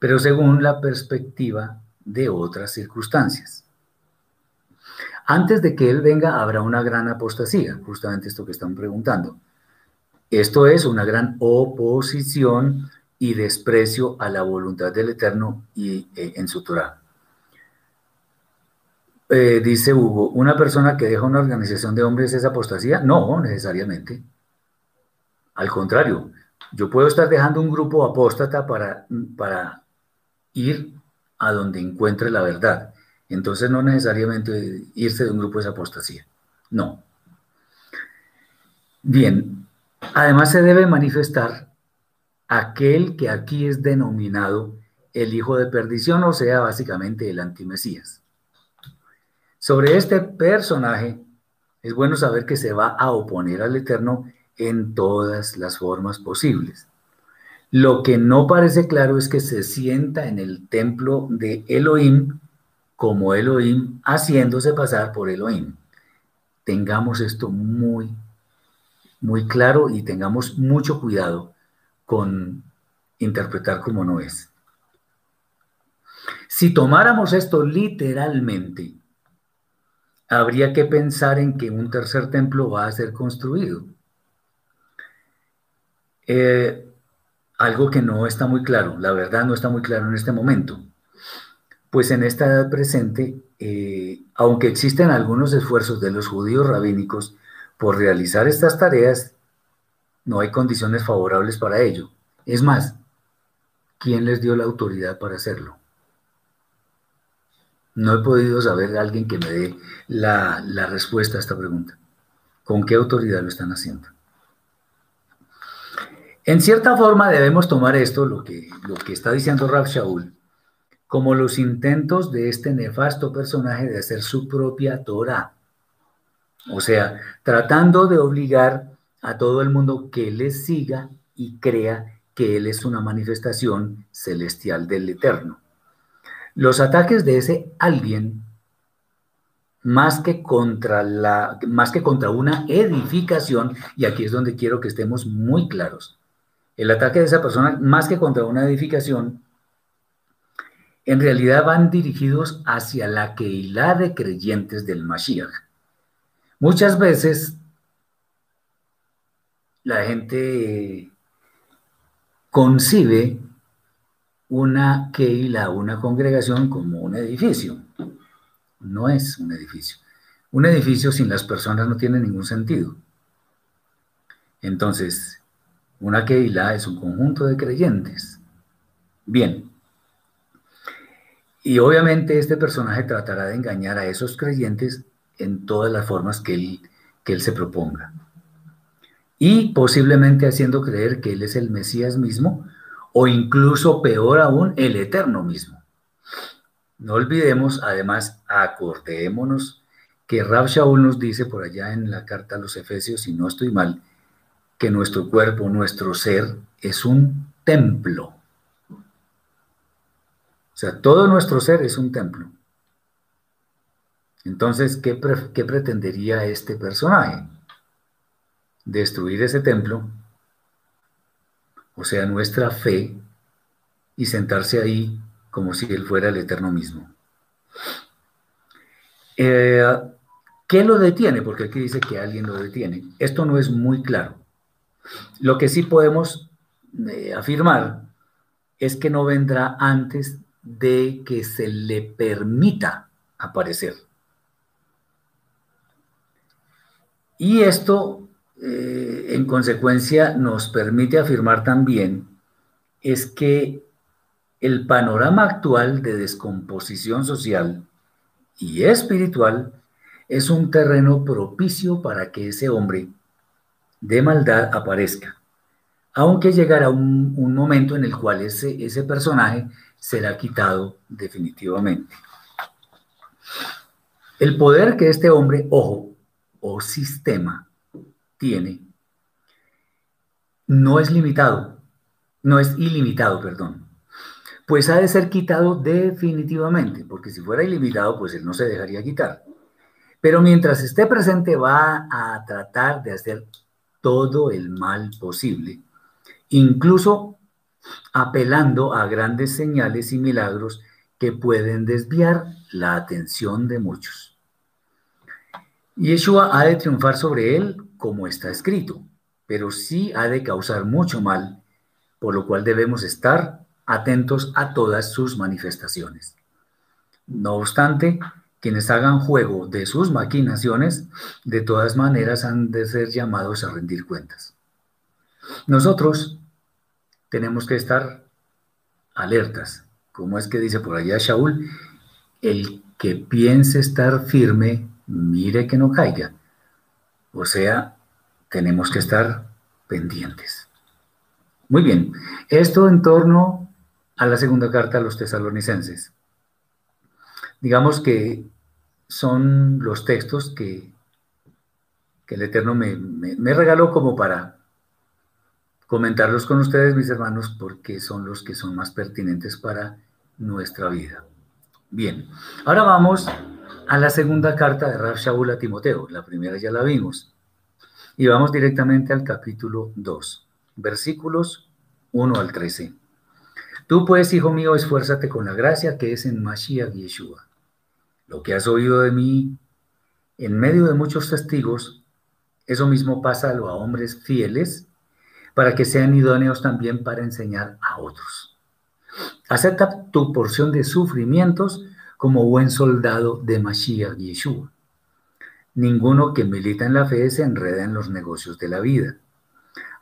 A: pero según la perspectiva de otras circunstancias. Antes de que Él venga habrá una gran apostasía, justamente esto que están preguntando. Esto es una gran oposición y desprecio a la voluntad del Eterno y eh, en su Torah. Eh, dice Hugo, ¿una persona que deja una organización de hombres es apostasía? No, necesariamente. Al contrario, yo puedo estar dejando un grupo apóstata para, para ir a donde encuentre la verdad. Entonces no necesariamente irse de un grupo es apostasía. No. Bien, además se debe manifestar aquel que aquí es denominado el hijo de perdición, o sea, básicamente el antimesías. Sobre este personaje es bueno saber que se va a oponer al Eterno en todas las formas posibles. Lo que no parece claro es que se sienta en el templo de Elohim como Elohim, haciéndose pasar por Elohim. Tengamos esto muy, muy claro y tengamos mucho cuidado con interpretar como no es. Si tomáramos esto literalmente, habría que pensar en que un tercer templo va a ser construido. Eh, algo que no está muy claro, la verdad no está muy claro en este momento. Pues en esta edad presente, eh, aunque existen algunos esfuerzos de los judíos rabínicos por realizar estas tareas, no hay condiciones favorables para ello. Es más, ¿quién les dio la autoridad para hacerlo? No he podido saber de alguien que me dé la, la respuesta a esta pregunta. ¿Con qué autoridad lo están haciendo? En cierta forma debemos tomar esto, lo que, lo que está diciendo Rab Shaul, como los intentos de este nefasto personaje de hacer su propia Torah. O sea, tratando de obligar a todo el mundo que le siga y crea que él es una manifestación celestial del Eterno. Los ataques de ese alguien, más que contra, la, más que contra una edificación, y aquí es donde quiero que estemos muy claros, el ataque de esa persona, más que contra una edificación, en realidad van dirigidos hacia la Keilah de creyentes del Mashiach. Muchas veces la gente concibe una Keilah, una congregación, como un edificio. No es un edificio. Un edificio sin las personas no tiene ningún sentido. Entonces, una Keilah es un conjunto de creyentes. Bien. Y obviamente este personaje tratará de engañar a esos creyentes en todas las formas que él, que él se proponga. Y posiblemente haciendo creer que él es el Mesías mismo o incluso peor aún, el Eterno mismo. No olvidemos, además, acordémonos que Rab Shaul nos dice por allá en la carta a los Efesios, si no estoy mal, que nuestro cuerpo, nuestro ser, es un templo. O sea, todo nuestro ser es un templo. Entonces, ¿qué, pretendería este personaje? Destruir ese templo, o sea, nuestra fe, y sentarse ahí como si Él fuera el eterno mismo. Eh, ¿Qué lo detiene? Porque aquí dice que alguien lo detiene. Esto no es muy claro. Lo que sí podemos eh, afirmar es que no vendrá antes de que se le permita aparecer. Y esto, eh, en consecuencia, nos permite afirmar también es que el panorama actual de descomposición social y espiritual es un terreno propicio para que ese hombre de maldad aparezca, aunque llegará un, momento en el cual ese, ese personaje será quitado definitivamente. El poder que este hombre, ojo, o sistema tiene, no es limitado, no es ilimitado, perdón, pues ha de ser quitado definitivamente, porque si fuera ilimitado, pues él no se dejaría quitar. Pero mientras esté presente va a tratar de hacer todo el mal posible, incluso apelando a grandes señales y milagros que pueden desviar la atención de muchos. Yeshua ha de triunfar sobre él como está escrito, pero sí ha de causar mucho mal, por lo cual debemos estar atentos a todas sus manifestaciones. No obstante, quienes hagan juego de sus maquinaciones, de todas maneras han de ser llamados a rendir cuentas. Nosotros tenemos que estar alertas. Como es que dice por allá Shaul, el que piense estar firme, mire que no caiga. O sea, tenemos que estar pendientes. Muy bien, esto en torno a la segunda carta a los tesalonicenses digamos que son los textos que, el Eterno me, me, regaló como para comentarlos con ustedes, mis hermanos, porque son los que son más pertinentes para nuestra vida. Bien, ahora vamos a la segunda carta de Rav Shaul a Timoteo. La primera ya la vimos. Y vamos directamente al capítulo 2, versículos 1 al 13. Tú pues, hijo mío, esfuérzate con la gracia que es en Mashiach Yeshua lo que has oído de mí en medio de muchos testigos, eso mismo pasa a hombres fieles, para que sean idóneos también para enseñar a otros. Acepta tu porción de sufrimientos como buen soldado de Mashiach Yeshua. Ninguno que milita en la fe se enreda en los negocios de la vida,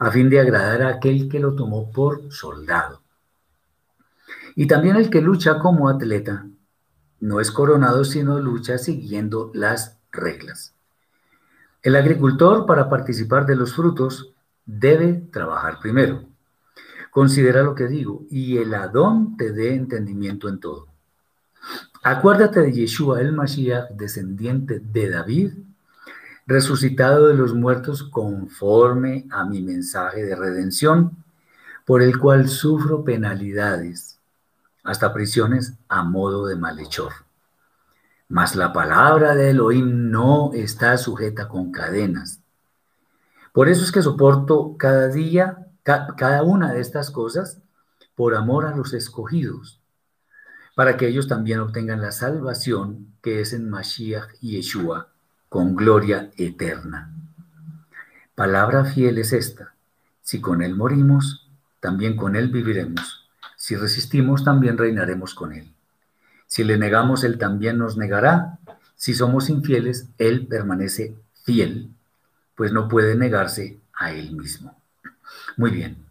A: a fin de agradar a aquel que lo tomó por soldado. Y también el que lucha como atleta no es coronado, sino lucha siguiendo las reglas. El agricultor, para participar de los frutos, debe trabajar primero. Considera lo que digo, y el Adón te dé entendimiento en todo. Acuérdate de Yeshua el Mashiach, descendiente de David, resucitado de los muertos conforme a mi mensaje de redención, por el cual sufro penalidades, hasta prisiones a modo de malhechor. Mas la palabra de Elohim no está sujeta con cadenas. Por eso es que soporto cada día, cada una de estas cosas, por amor a los escogidos, para que ellos también obtengan la salvación que es en Mashiach y Yeshua, con gloria eterna. Palabra fiel es esta. Si con Él morimos, también con Él viviremos. Si resistimos, también reinaremos con Él. Si le negamos, Él también nos negará. Si somos infieles, Él permanece fiel, pues no puede negarse a Él mismo. Muy bien.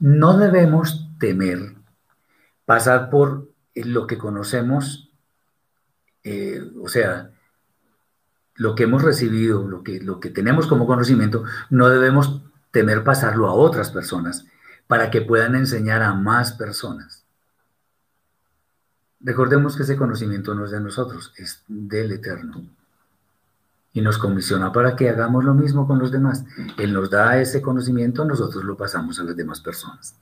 A: No debemos temer pasar por lo que conocemos, eh, o sea, lo que hemos recibido, lo que, lo que tenemos como conocimiento, no debemos temer pasarlo a otras personas para que puedan enseñar a más personas. Recordemos que ese conocimiento no es de nosotros, es del Eterno. Y nos comisiona para que hagamos lo mismo con los demás. Él nos da ese conocimiento, nosotros lo pasamos a las demás personas.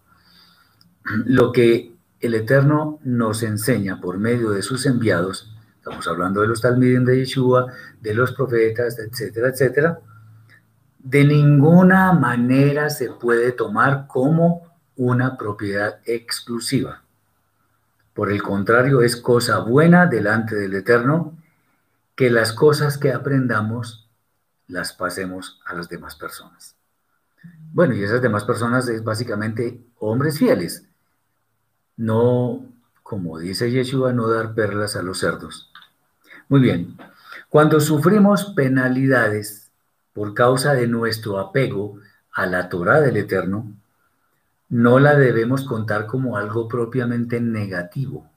A: Lo que el Eterno nos enseña por medio de sus enviados, estamos hablando de los Talmidim de Yeshua, de los profetas, etcétera, etcétera, de ninguna manera se puede tomar como una propiedad exclusiva. Por el contrario, es cosa buena delante del Eterno que las cosas que aprendamos las pasemos a las demás personas. Bueno, y esas demás personas es básicamente hombres fieles. No, como dice Yeshua, no dar perlas a los cerdos. Muy bien, cuando sufrimos penalidades por causa de nuestro apego a la Torah del Eterno, no la debemos contar como algo propiamente negativo,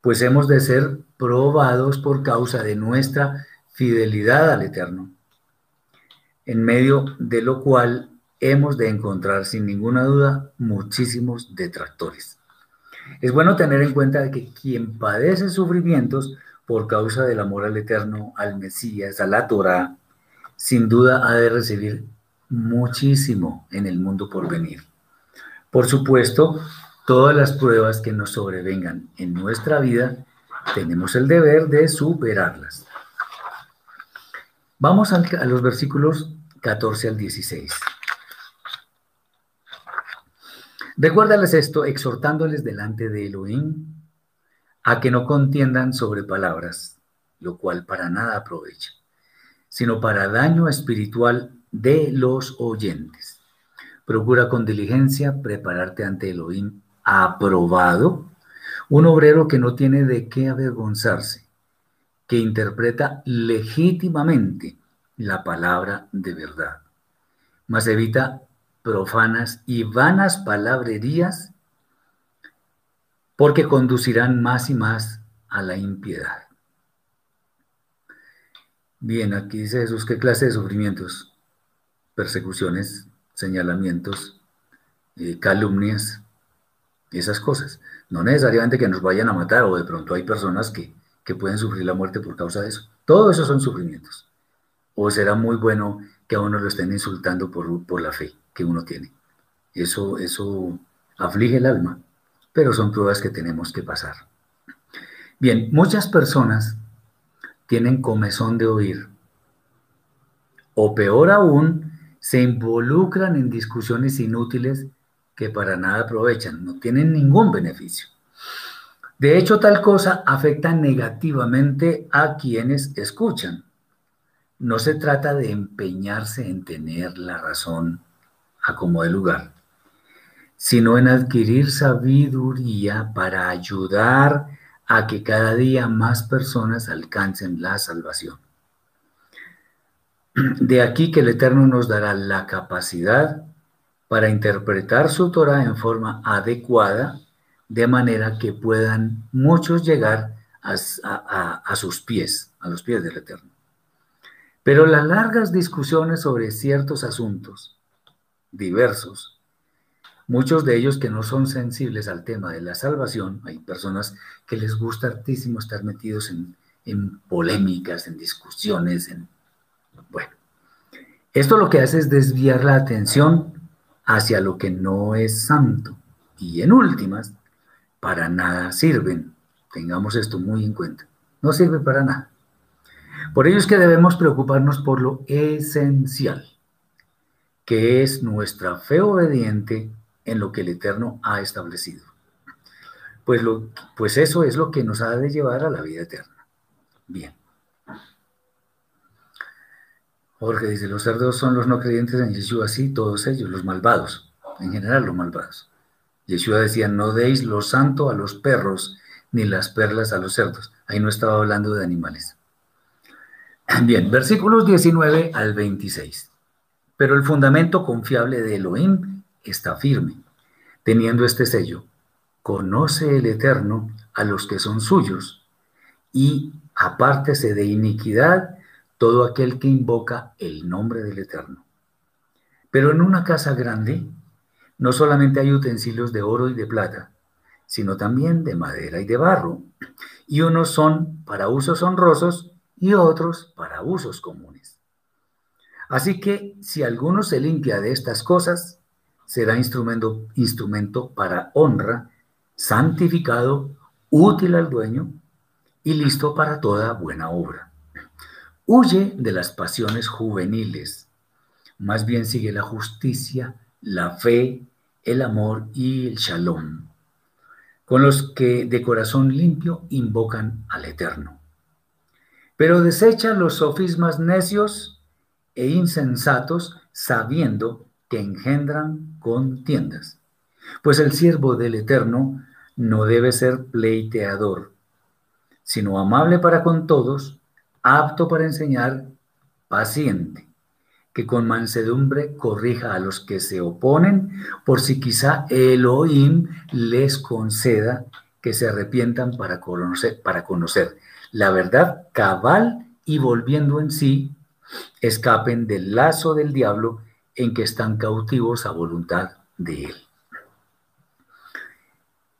A: pues hemos de ser probados por causa de nuestra fidelidad al Eterno, en medio de lo cual hemos de encontrar sin ninguna duda muchísimos detractores. Es bueno tener en cuenta que quien padece sufrimientos por causa del amor al Eterno, al Mesías, a la Torah, sin duda ha de recibir muchísimo en el mundo por venir. Por supuesto, todas las pruebas que nos sobrevengan en nuestra vida, tenemos el deber de superarlas. Vamos a los versículos 14 al 16. Recuérdales esto, exhortándoles delante de Elohim a que no contiendan sobre palabras, lo cual para nada aprovecha, sino para daño espiritual de los oyentes. Procura con diligencia prepararte ante Elohim aprobado, un obrero que no tiene de qué avergonzarse, que interpreta legítimamente la palabra de verdad, mas evita profanas y vanas palabrerías porque conducirán más y más a la impiedad. Bien, aquí dice Jesús, ¿qué clase de sufrimientos? Persecuciones, señalamientos, eh, calumnias, esas cosas. No necesariamente que nos vayan a matar o de pronto hay personas que, pueden sufrir la muerte por causa de eso. Todo eso son sufrimientos. O será muy bueno que a uno lo estén insultando por, por la fe que uno tiene. Eso, eso aflige el alma, pero son pruebas que tenemos que pasar. Bien, muchas personas tienen comezón de oír, o peor aún, se involucran en discusiones inútiles que para nada aprovechan, no tienen ningún beneficio. De hecho, tal cosa afecta negativamente a quienes escuchan, no se trata de empeñarse en tener la razón a como de lugar, sino en adquirir sabiduría para ayudar a que cada día más personas alcancen la salvación. De aquí que el Eterno nos dará la capacidad para interpretar su Torah en forma adecuada, de manera que puedan muchos llegar a, sus pies, a los pies del Eterno. Pero las largas discusiones sobre ciertos asuntos diversos, muchos de ellos que no son sensibles al tema de la salvación, hay personas que les gusta hartísimo estar metidos en, en polémicas, en discusiones, en... Bueno, esto lo que hace es desviar la atención hacia lo que no es santo. Y en últimas, para nada sirven. Tengamos esto muy en cuenta. No sirve para nada. Por ello es que debemos preocuparnos por lo esencial, que es nuestra fe obediente en lo que el Eterno ha establecido. Pues, lo, pues eso es lo que nos ha de llevar a la vida eterna. Bien. Jorge dice, los cerdos son los no creyentes en Yeshua, sí, todos ellos, los malvados, en general los malvados. Yeshua decía, no deis lo santo a los perros, ni las perlas a los cerdos. Ahí no estaba hablando de animales. Bien, versículos 19 al 26. Pero el fundamento confiable de Elohim está firme, teniendo este sello. Conoce el Eterno a los que son suyos, y apártese de iniquidad todo aquel que invoca el nombre del Eterno. Pero en una casa grande no solamente hay utensilios de oro y de plata, sino también de madera y de barro, y unos son para usos honrosos y otros para usos comunes. Así que si alguno se limpia de estas cosas, será instrumento, instrumento para honra, santificado, útil al dueño y listo para toda buena obra. Huye de las pasiones juveniles, más bien sigue la justicia, la fe, el amor y el shalom, con los que de corazón limpio invocan al Eterno. Pero desecha los sofismas necios e insensatos, sabiendo que engendran contiendas. Pues el siervo del Eterno no debe ser pleiteador, sino amable para con todos, apto para enseñar, paciente, que con mansedumbre corrija a los que se oponen, por si quizá Elohim les conceda que se arrepientan para conocer, para conocer la verdad cabal y volviendo en sí, escapen del lazo del diablo en que están cautivos a voluntad de él.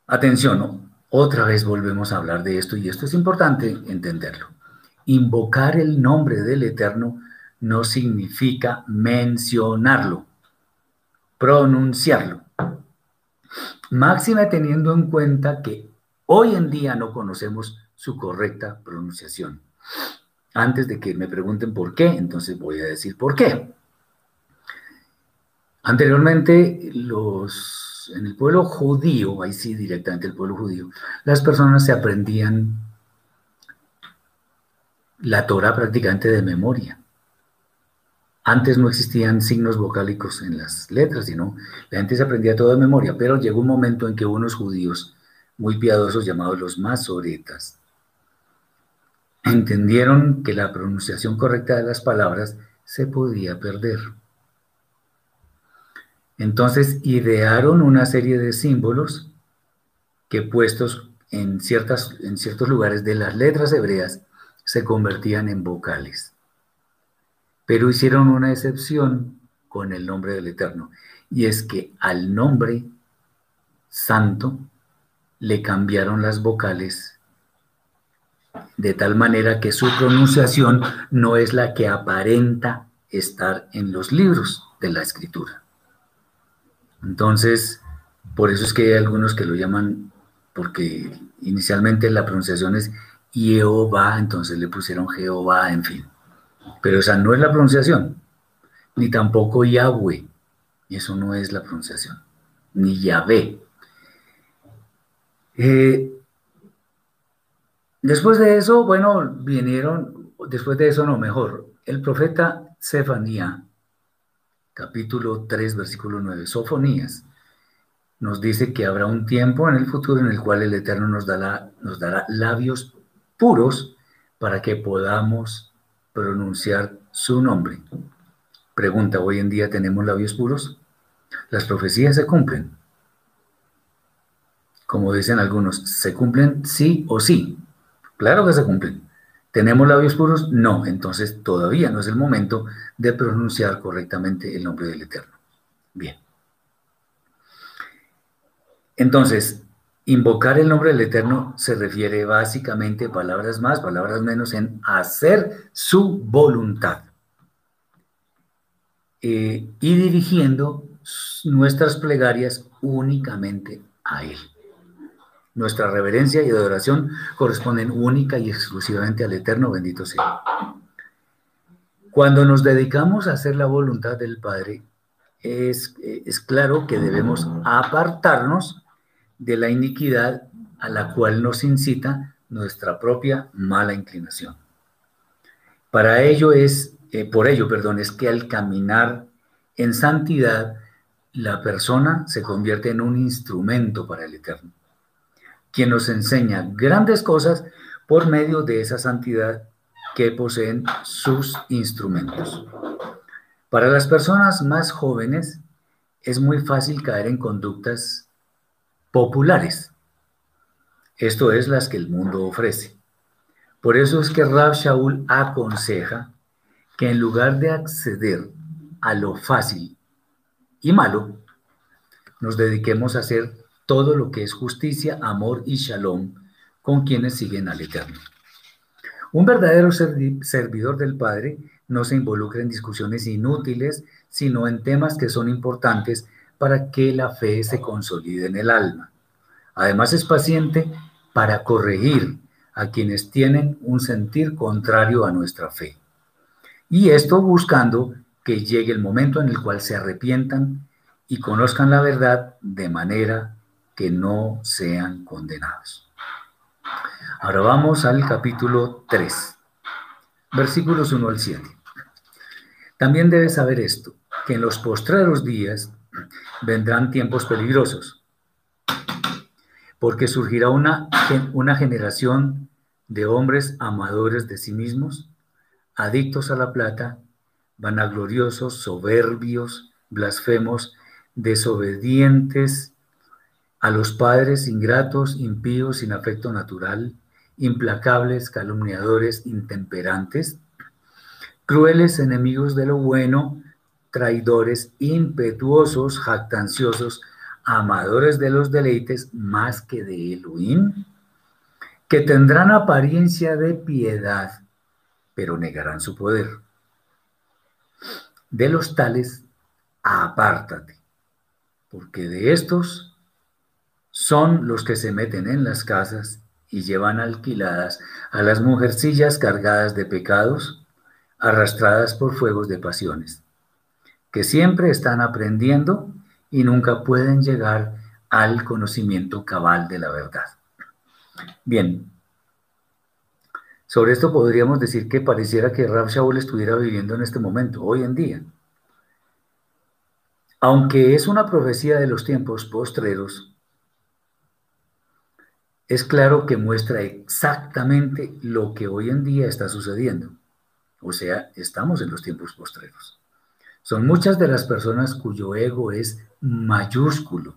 A: Atención, otra vez volvemos a hablar de esto y esto es importante entenderlo. Invocar el nombre del Eterno no significa mencionarlo, pronunciarlo. Máxima teniendo en cuenta que hoy en día no conocemos su correcta pronunciación. Antes de que me pregunten por qué, entonces voy a decir por qué. Anteriormente, los, en el pueblo judío, ahí sí directamente el pueblo judío, las personas se aprendían la Torah prácticamente de memoria. Antes no existían signos vocálicos en las letras, sino la gente se aprendía todo de memoria, pero llegó un momento en que unos judíos muy piadosos llamados los masoretas entendieron que la pronunciación correcta de las palabras se podía perder. Entonces idearon una serie de símbolos que puestos en, ciertas, en ciertos lugares de las letras hebreas se convertían en vocales. Pero hicieron una excepción con el nombre del Eterno, y es que al nombre santo le cambiaron las vocales de tal manera que su pronunciación no es la que aparenta estar en los libros de la escritura. Entonces, por eso es que hay algunos que lo llaman, porque inicialmente la pronunciación es Jehová, entonces le pusieron Jehová, en fin. Pero esa no es la pronunciación, ni tampoco Yahweh, eso no es la pronunciación, ni Yahvé. Eh, después de eso, bueno, vinieron, después de eso no, mejor, el profeta Sefanía, capítulo 3, versículo 9, Sofonías, nos dice que habrá un tiempo en el futuro en el cual el Eterno nos dará, nos dará labios puros para que podamos pronunciar su nombre. Pregunta, ¿hoy en día tenemos labios puros? Las profecías se cumplen. Como dicen algunos, ¿se cumplen sí o sí? Claro que se cumplen. ¿Tenemos labios puros? No, entonces todavía no es el momento de pronunciar correctamente el nombre del Eterno. Bien. Entonces, invocar el nombre del Eterno se refiere básicamente, palabras más, palabras menos, en hacer su voluntad. Eh, y dirigiendo nuestras plegarias únicamente a Él. Nuestra reverencia y adoración corresponden única y exclusivamente al Eterno, bendito sea. Cuando nos dedicamos a hacer la voluntad del Padre, es, es claro que debemos apartarnos de la iniquidad a la cual nos incita nuestra propia mala inclinación. Para ello es, eh, por ello, perdón, es que al caminar en santidad, la persona se convierte en un instrumento para el Eterno quien nos enseña grandes cosas por medio de esa santidad que poseen sus instrumentos. Para las personas más jóvenes es muy fácil caer en conductas populares. Esto es las que el mundo ofrece. Por eso es que Rab Shaul aconseja que en lugar de acceder a lo fácil y malo, nos dediquemos a hacer todo lo que es justicia, amor y shalom con quienes siguen al Eterno. Un verdadero servidor del Padre no se involucra en discusiones inútiles, sino en temas que son importantes para que la fe se consolide en el alma. Además es paciente para corregir a quienes tienen un sentir contrario a nuestra fe. Y esto buscando que llegue el momento en el cual se arrepientan y conozcan la verdad de manera que no sean condenados. Ahora vamos al capítulo 3, versículos 1 al 7. También debes saber esto, que en los postreros días vendrán tiempos peligrosos, porque surgirá una, una generación de hombres amadores de sí mismos, adictos a la plata, vanagloriosos, soberbios, blasfemos, desobedientes, a los padres ingratos, impíos, sin afecto natural, implacables, calumniadores, intemperantes, crueles enemigos de lo bueno, traidores, impetuosos, jactanciosos, amadores de los deleites más que de Elohim, que tendrán apariencia de piedad, pero negarán su poder. De los tales, apártate, porque de estos son los que se meten en las casas y llevan alquiladas a las mujercillas cargadas de pecados, arrastradas por fuegos de pasiones, que siempre están aprendiendo y nunca pueden llegar al conocimiento cabal de la verdad. Bien, sobre esto podríamos decir que pareciera que Rab Shaul estuviera viviendo en este momento, hoy en día. Aunque es una profecía de los tiempos postreros, es claro que muestra exactamente lo que hoy en día está sucediendo. O sea, estamos en los tiempos postreros. Son muchas de las personas cuyo ego es mayúsculo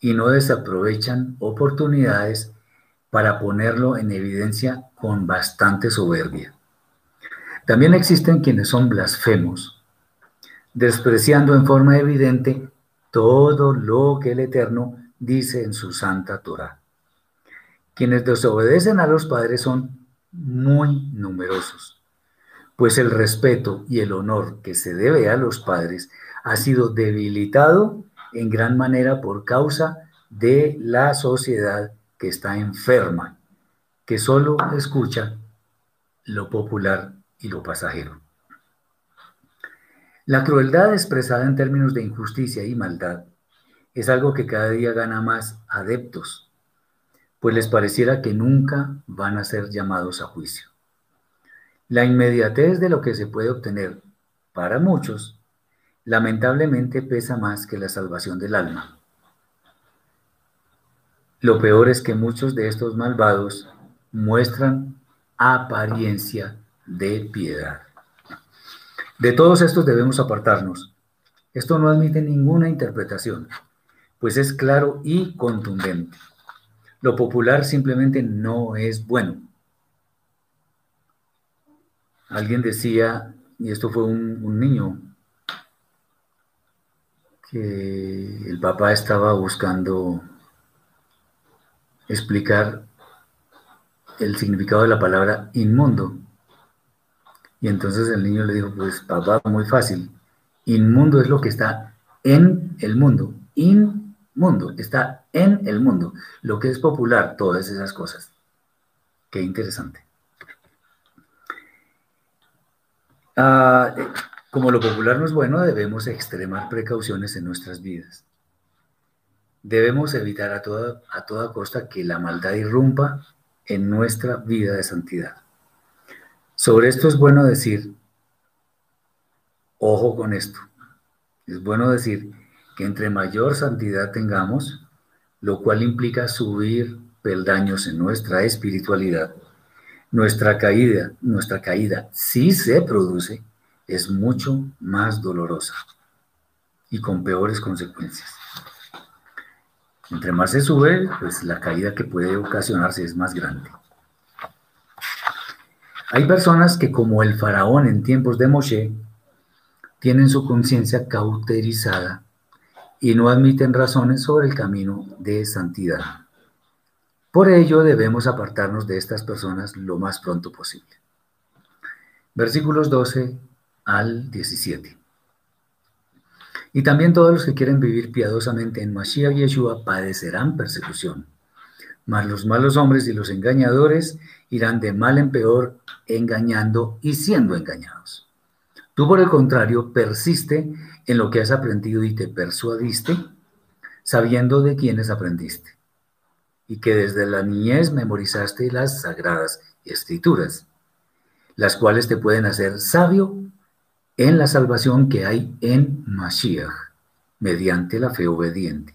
A: y no desaprovechan oportunidades para ponerlo en evidencia con bastante soberbia. También existen quienes son blasfemos, despreciando en forma evidente todo lo que el Eterno dice en su santa Torah. Quienes desobedecen a los padres son muy numerosos, pues el respeto y el honor que se debe a los padres ha sido debilitado en gran manera por causa de la sociedad que está enferma, que solo escucha lo popular y lo pasajero. La crueldad expresada en términos de injusticia y maldad es algo que cada día gana más adeptos pues les pareciera que nunca van a ser llamados a juicio. La inmediatez de lo que se puede obtener para muchos, lamentablemente pesa más que la salvación del alma. Lo peor es que muchos de estos malvados muestran apariencia de piedad. De todos estos debemos apartarnos. Esto no admite ninguna interpretación, pues es claro y contundente. Lo popular simplemente no es bueno. Alguien decía, y esto fue un, niño, que el papá estaba buscando explicar el significado de la palabra inmundo. Y entonces el niño le dijo, pues papá, muy fácil. Inmundo es lo que está en el mundo. Inmundo, está en el mundo. Lo que es popular, todas esas cosas. Qué interesante. Ah, como lo popular no es bueno, debemos extremar precauciones en nuestras vidas. Debemos evitar a toda, a toda costa que la maldad irrumpa en nuestra vida de santidad. Sobre esto es bueno decir, ojo con esto, es bueno decir que entre mayor santidad tengamos, lo cual implica subir peldaños en nuestra espiritualidad, nuestra caída, nuestra caída, si se produce, es mucho más dolorosa y con peores consecuencias. Entre más se sube, pues la caída que puede ocasionarse es más grande. Hay personas que como el faraón en tiempos de Moshe, tienen su conciencia cauterizada y no admiten razones sobre el camino de santidad. Por ello debemos apartarnos de estas personas lo más pronto posible. Versículos 12 al 17. Y también todos los que quieren vivir piadosamente en Mashiach y Yeshua padecerán persecución. Mas los malos hombres y los engañadores irán de mal en peor, engañando y siendo engañados. Tú, por el contrario, persiste en lo que has aprendido y te persuadiste, sabiendo de quiénes aprendiste, y que desde la niñez memorizaste las sagradas escrituras, las cuales te pueden hacer sabio en la salvación que hay en Mashiach, mediante la fe obediente.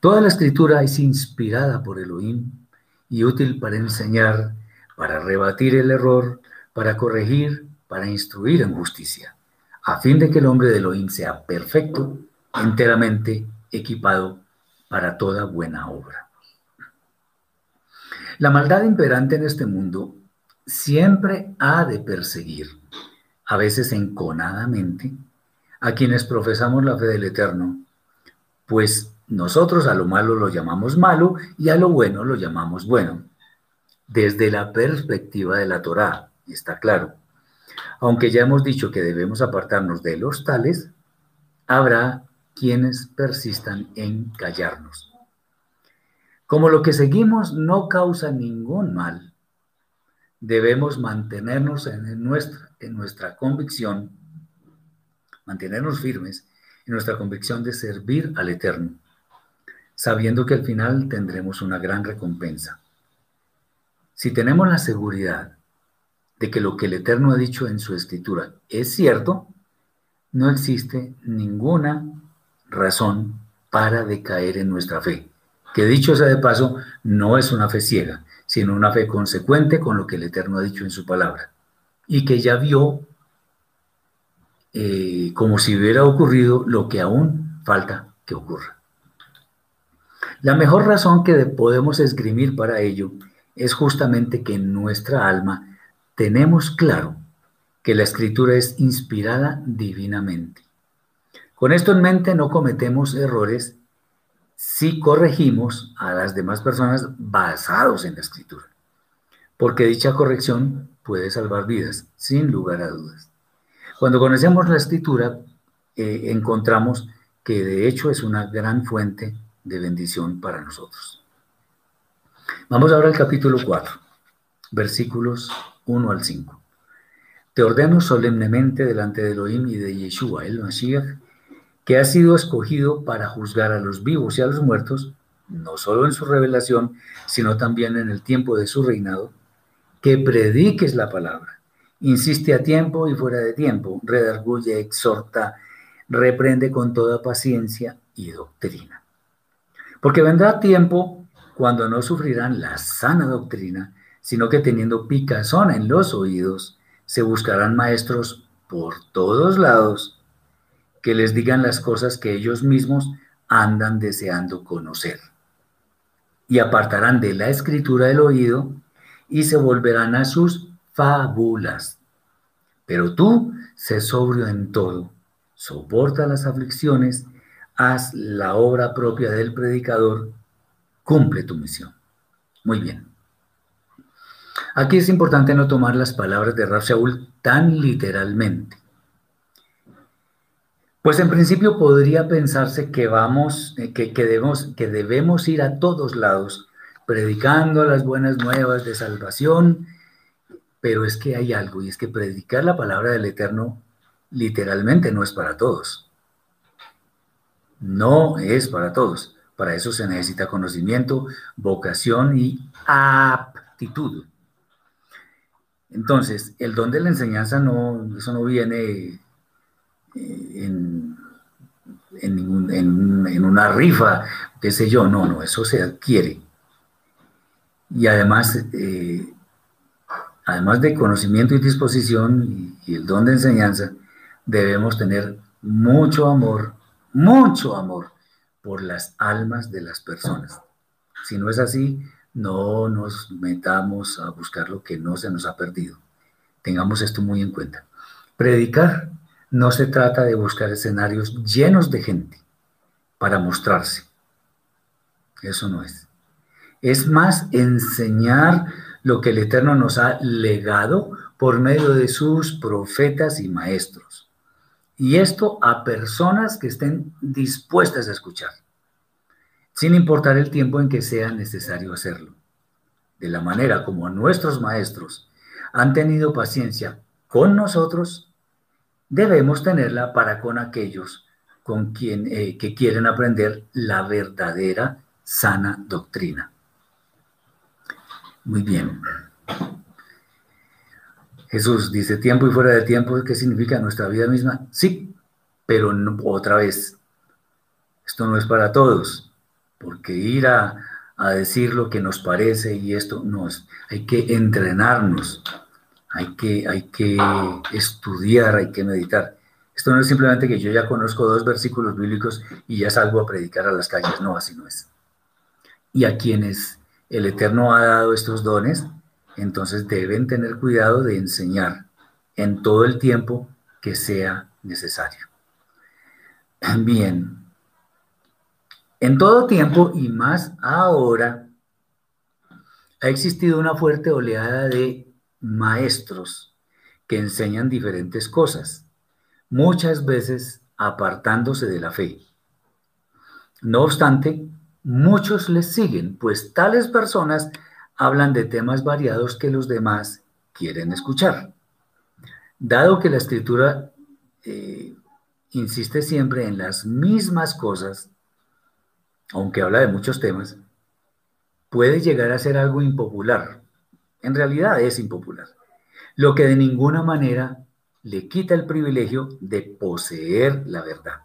A: Toda la escritura es inspirada por Elohim y útil para enseñar, para rebatir el error, para corregir, para instruir en justicia, a fin de que el hombre de Elohim sea perfecto, enteramente equipado para toda buena obra. La maldad imperante en este mundo siempre ha de perseguir a veces enconadamente, a quienes profesamos la fe del Eterno, pues nosotros a lo malo lo llamamos malo y a lo bueno lo llamamos bueno, desde la perspectiva de la Torá, está claro. Aunque ya hemos dicho que debemos apartarnos de los tales, habrá quienes persistan en callarnos. Como lo que seguimos no causa ningún mal, debemos mantenernos en nuestra, en nuestra convicción, mantenernos firmes en nuestra convicción de servir al Eterno, sabiendo que al final tendremos una gran recompensa. Si tenemos la seguridad de que lo que el Eterno ha dicho en su escritura es cierto, no existe ninguna razón para decaer en nuestra fe. Que dicho sea de paso, no es una fe ciega, sino una fe consecuente con lo que el Eterno ha dicho en su palabra y que ya vio eh, como si hubiera ocurrido lo que aún falta que ocurra. La mejor razón que podemos esgrimir para ello es justamente que nuestra alma tenemos claro que la escritura es inspirada divinamente. Con esto en mente no cometemos errores si corregimos a las demás personas basados en la escritura, porque dicha corrección puede salvar vidas, sin lugar a dudas. Cuando conocemos la escritura, eh, encontramos que de hecho es una gran fuente de bendición para nosotros. Vamos ahora al capítulo 4, versículos 1 al 5. Te ordeno solemnemente delante de Elohim y de Yeshua, el Mashiach, que ha sido escogido para juzgar a los vivos y a los muertos, no solo en su revelación, sino también en el tiempo de su reinado, que prediques la palabra Insiste a tiempo y fuera de tiempo, redarguye, exhorta, reprende con toda paciencia y doctrina. Porque vendrá tiempo cuando no sufrirán la sana doctrina, sino que teniendo picazón en los oídos, se buscarán maestros por todos lados que les digan las cosas que ellos mismos andan deseando conocer. Y apartarán de la escritura del oído y se volverán a sus fábulas. Pero tú, sé sobrio en todo, soporta las aflicciones, haz la obra propia del predicador, cumple tu misión. Muy bien. Aquí es importante no tomar las palabras de Rab Shaul tan literalmente. Pues en principio podría pensarse que vamos, eh, que, que, debemos, que debemos ir a todos lados predicando las buenas nuevas de salvación pero es que hay algo, y es que predicar la palabra del Eterno literalmente no es para todos. No es para todos. Para eso se necesita conocimiento, vocación y aptitud. Entonces, el don de la enseñanza no, eso no viene eh, en, en, una rifa, qué sé yo, no, no, eso se adquiere. Y además, eh, además de conocimiento y disposición y, el don de enseñanza, debemos tener mucho amor, mucho amor por las almas de las personas. Si no es así, no nos metamos a buscar lo que no se nos ha perdido. Tengamos esto muy en cuenta. Predicar no se trata de buscar escenarios llenos de gente para mostrarse. Eso no es. Es más enseñar lo que el Eterno nos ha legado por medio de sus profetas y maestros. Y esto a personas que estén dispuestas a escuchar, sin importar el tiempo en que sea necesario hacerlo. De la manera como nuestros maestros han tenido paciencia con nosotros, debemos tenerla para con aquellos con quien, eh, que quieren aprender la verdadera sana doctrina. Muy bien. Jesús dice tiempo y fuera de tiempo, ¿qué significa nuestra vida misma? Sí, pero otra vez, esto no es para todos, porque ir a, decir lo que nos parece y esto no es, hay que entrenarnos, hay que, hay que estudiar, hay que meditar. Esto no es simplemente que yo ya conozco dos versículos bíblicos y ya salgo a predicar a las calles, no, así no es. Y a quienes el Eterno ha dado estos dones, entonces deben tener cuidado de enseñar en todo el tiempo que sea necesario. Bien, en todo tiempo y más ahora ha existido una fuerte oleada de maestros que enseñan diferentes cosas, muchas veces apartándose de la fe. No obstante, Muchos les siguen, pues tales personas hablan de temas variados que los demás quieren escuchar. Dado que la escritura eh, insiste siempre en las mismas cosas, aunque habla de muchos temas, puede llegar a ser algo impopular. En realidad es impopular, lo que de ninguna manera le quita el privilegio de poseer la verdad.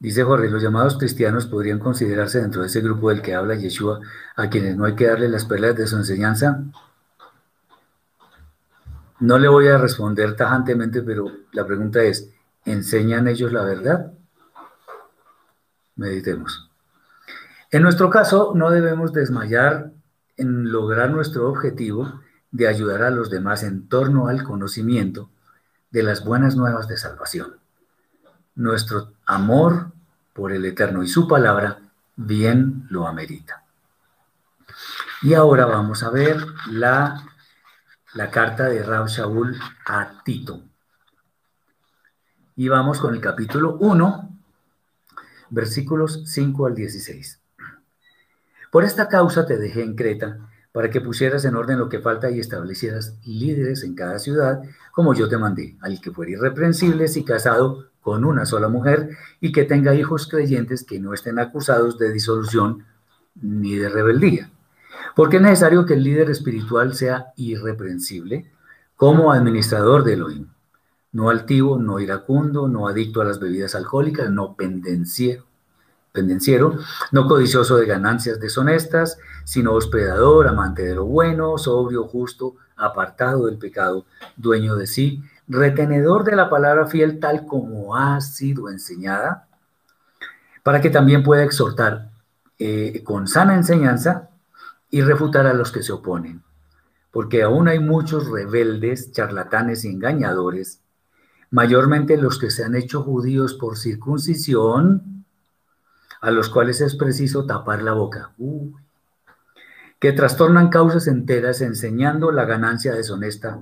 A: Dice Jorge, los llamados cristianos podrían considerarse dentro de ese grupo del que habla Yeshua, a quienes no hay que darle las perlas de su enseñanza. No le voy a responder tajantemente, pero la pregunta es, ¿enseñan ellos la verdad? Meditemos. En nuestro caso, no debemos desmayar en lograr nuestro objetivo de ayudar a los demás en torno al conocimiento de las buenas nuevas de salvación nuestro amor por el Eterno y su palabra bien lo amerita. Y ahora vamos a ver la, la carta de Rab Shaul a Tito. Y vamos con el capítulo 1, versículos 5 al 16. Por esta causa te dejé en Creta, para que pusieras en orden lo que falta y establecieras líderes en cada ciudad, como yo te mandé, al que fuera irreprensible y casado con una sola mujer y que tenga hijos creyentes que no estén acusados de disolución ni de rebeldía. Porque es necesario que el líder espiritual sea irreprensible como administrador de Elohim. No altivo, no iracundo, no adicto a las bebidas alcohólicas, no pendenciero, pendenciero, no codicioso de ganancias deshonestas, sino hospedador, amante de lo bueno, sobrio, justo, apartado del pecado, dueño de sí, retenedor de la palabra fiel tal como ha sido enseñada, para que también pueda exhortar eh, con sana enseñanza y refutar a los que se oponen. Porque aún hay muchos rebeldes, charlatanes y engañadores, mayormente los que se han hecho judíos por circuncisión, a los cuales es preciso tapar la boca, que trastornan causas enteras enseñando la ganancia deshonesta,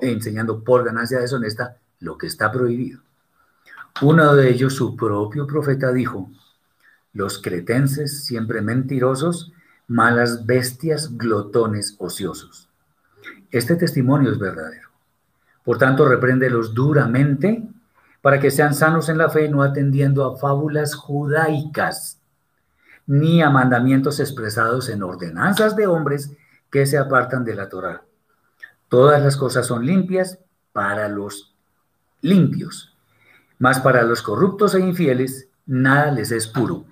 A: enseñando por ganancia deshonesta lo que está prohibido. Uno de ellos, su propio profeta, dijo, los cretenses, siempre mentirosos, malas bestias, glotones, ociosos. Este testimonio es verdadero. Por tanto, repréndelos duramente para que sean sanos en la fe, no atendiendo a fábulas judaicas, ni a mandamientos expresados en ordenanzas de hombres que se apartan de la Torah. Todas las cosas son limpias para los limpios, mas para los corruptos e infieles nada les es puro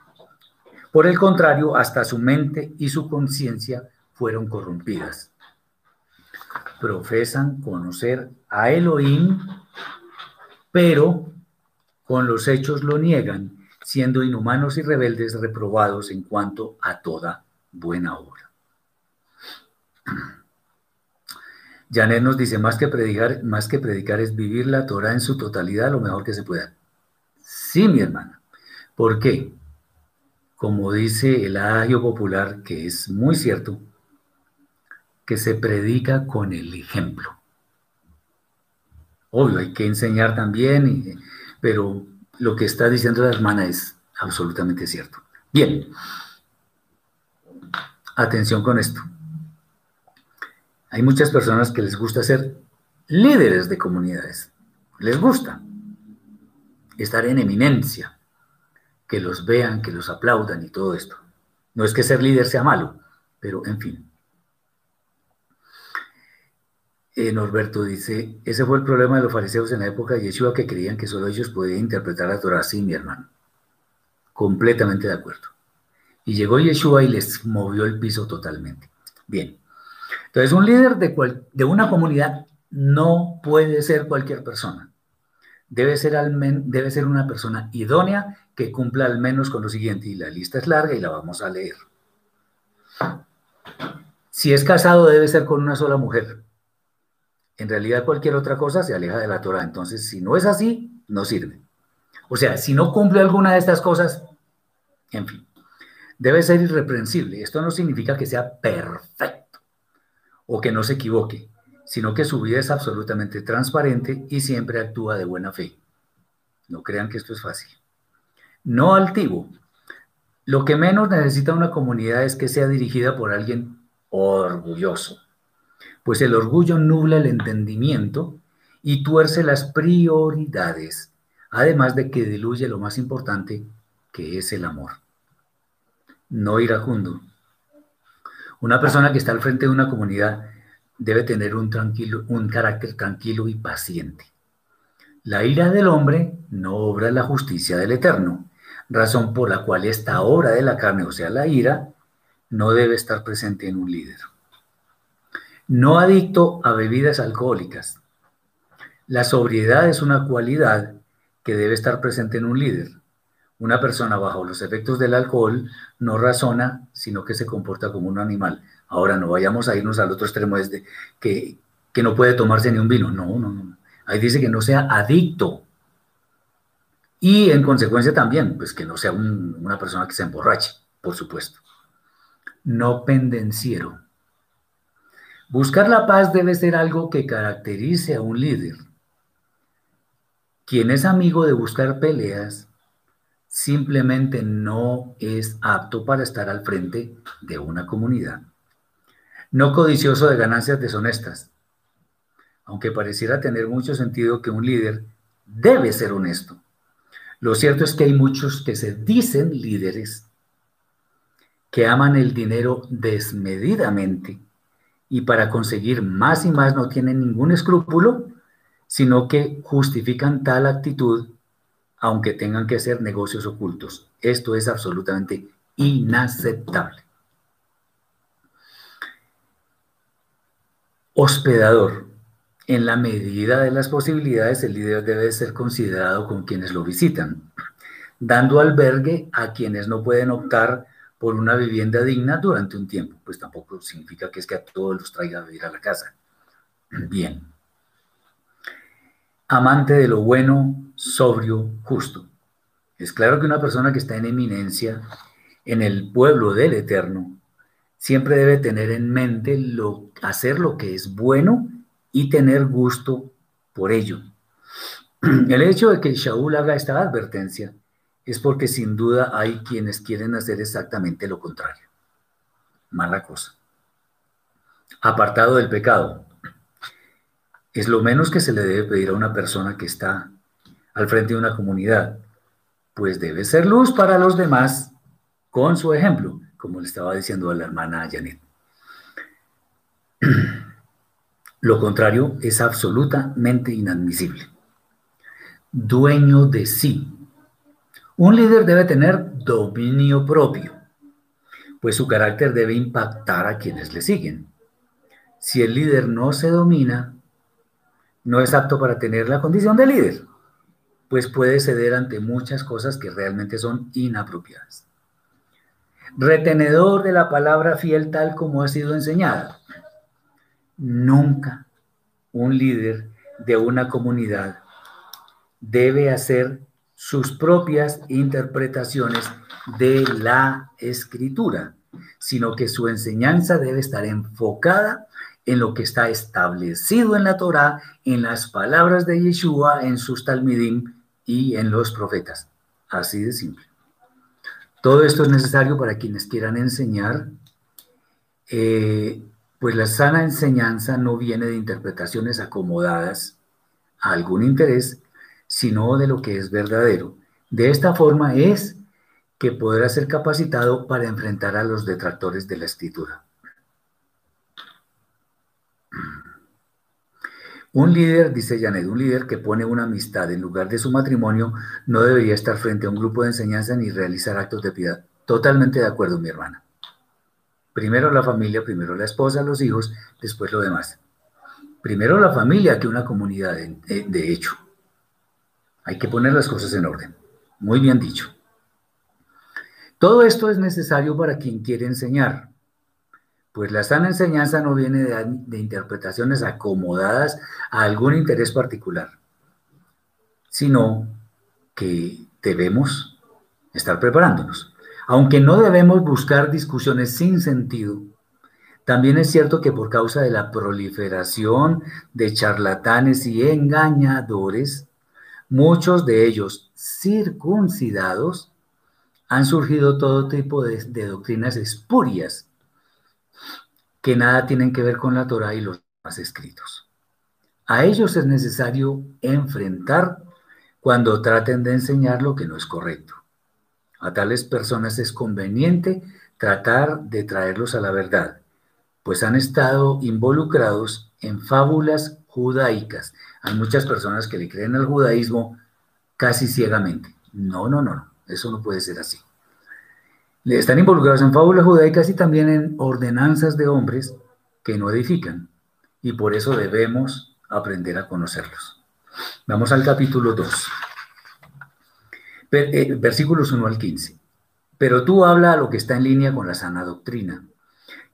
A: por el contrario, hasta su mente y su conciencia fueron corrompidas. Profesan conocer a Elohim, pero con los hechos lo niegan, siendo inhumanos y rebeldes reprobados en cuanto a toda buena obra. Janet nos dice, más que predicar, más que predicar es vivir la Torah en su totalidad lo mejor que se pueda. Sí, mi hermana. ¿Por qué? como dice el adagio popular, que es muy cierto, que se predica con el ejemplo. Obvio, hay que enseñar también, pero lo que está diciendo la hermana es absolutamente cierto. Bien, atención con esto. Hay muchas personas que les gusta ser líderes de comunidades. Les gusta estar en eminencia que los vean, que los aplaudan y todo esto. No es que ser líder sea malo, pero en fin. Eh, Norberto dice, ese fue el problema de los fariseos en la época de Yeshua que creían que solo ellos podían interpretar la Torah así, mi hermano. Completamente de acuerdo. Y llegó Yeshua y les movió el piso totalmente. Bien. Entonces, un líder de, de una comunidad no puede ser cualquier persona. Debe ser, debe ser una persona idónea que cumpla al menos con lo siguiente, y la lista es larga y la vamos a leer. Si es casado, debe ser con una sola mujer. En realidad, cualquier otra cosa se aleja de la Torah. Entonces, si no es así, no sirve. O sea, si no cumple alguna de estas cosas, en fin, debe ser irreprensible. Esto no significa que sea perfecto o que no se equivoque, sino que su vida es absolutamente transparente y siempre actúa de buena fe. No crean que esto es fácil no altivo. Lo que menos necesita una comunidad es que sea dirigida por alguien orgulloso, pues el orgullo nubla el entendimiento y tuerce las prioridades, además de que diluye lo más importante, que es el amor. No iracundo. Una persona que está al frente de una comunidad debe tener un, tranquilo, un carácter tranquilo y paciente. La ira del hombre no obra la justicia del Eterno razón por la cual esta obra de la carne, o sea, la ira, no debe estar presente en un líder. No adicto a bebidas alcohólicas. La sobriedad es una cualidad que debe estar presente en un líder. Una persona bajo los efectos del alcohol no razona, sino que se comporta como un animal. Ahora no vayamos a irnos al otro extremo desde que, que no puede tomarse ni un vino. No, no, no. Ahí dice que no sea adicto y en consecuencia también, pues que no sea una persona que se emborrache, por supuesto. No pendenciero. Buscar la paz debe ser algo que caracterice a un líder. Quien es amigo de buscar peleas simplemente no es apto para estar al frente de una comunidad. No codicioso de ganancias deshonestas. Aunque pareciera tener mucho sentido que un líder debe ser honesto lo cierto es que hay muchos que se dicen líderes que aman el dinero desmedidamente y para conseguir más y más no tienen ningún escrúpulo, sino que justifican tal actitud aunque tengan que hacer negocios ocultos. Esto es absolutamente inaceptable. Hospedador. En la medida de las posibilidades, el líder debe ser considerado con quienes lo visitan, dando albergue a quienes no pueden optar por una vivienda digna durante un tiempo. Pues tampoco significa que es que a todos los traiga a vivir a la casa. Bien. Amante de lo bueno, sobrio, justo. Es claro que una persona que está en eminencia en el pueblo del Eterno siempre debe tener en mente lo, hacer lo que es bueno y tener gusto por ello. El hecho de que Shaul haga esta advertencia es porque sin duda hay quienes quieren hacer exactamente lo contrario. Mala cosa. Apartado del pecado. Es lo menos que se le debe pedir a una persona que está al frente de una comunidad, pues debe ser luz para los demás con su ejemplo, como le estaba diciendo a la hermana Janet. Lo contrario es absolutamente inadmisible. Dueño de sí, un líder debe tener dominio propio, pues su carácter debe impactar a quienes le siguen. Si el líder no se domina, no es apto para tener la condición de líder, pues puede ceder ante muchas cosas que realmente son inapropiadas. Retenedor de la palabra fiel tal como ha sido enseñada. Nunca un líder de una comunidad debe hacer sus propias interpretaciones de la escritura, sino que su enseñanza debe estar enfocada en lo que está establecido en la Torá, en las palabras de Yeshua, en sus talmidim y en los profetas. Así de simple. Todo esto es necesario para quienes quieran enseñar, eh, pues la sana enseñanza no viene de interpretaciones acomodadas a algún interés, sino de lo que es verdadero. De esta forma es que podrá ser capacitado para enfrentar a los detractores de la escritura. Un líder, dice Janet, un líder que pone una amistad en lugar de su matrimonio no debería estar frente a un grupo de enseñanza ni realizar actos de piedad. Totalmente de acuerdo, mi hermana. Primero la familia, primero la esposa, los hijos, después lo demás. Primero la familia que una comunidad, de hecho. Hay que poner las cosas en orden. Muy bien dicho. Todo esto es necesario para quien quiere enseñar, pues la sana enseñanza no viene de, interpretaciones acomodadas a algún interés particular, sino que debemos estar preparándonos. Aunque no debemos buscar discusiones sin sentido, también es cierto que por causa de la proliferación de charlatanes y engañadores, Muchos de ellos circuncidados han surgido todo tipo de, doctrinas espurias que nada tienen que ver con la Torah y los más escritos. A ellos es necesario enfrentar cuando traten de enseñar lo que no es correcto. A tales personas es conveniente tratar de traerlos a la verdad, pues han estado involucrados en fábulas judaicas. Hay muchas personas que le creen al judaísmo casi ciegamente. No, no, no, no, eso no puede ser así. Le están involucrados en fábulas judaicas y también en ordenanzas de hombres que no edifican. Y por eso debemos aprender a conocerlos. Vamos al capítulo 2. Eh, versículos 1 al 15. Pero tú habla a lo que está en línea con la sana doctrina.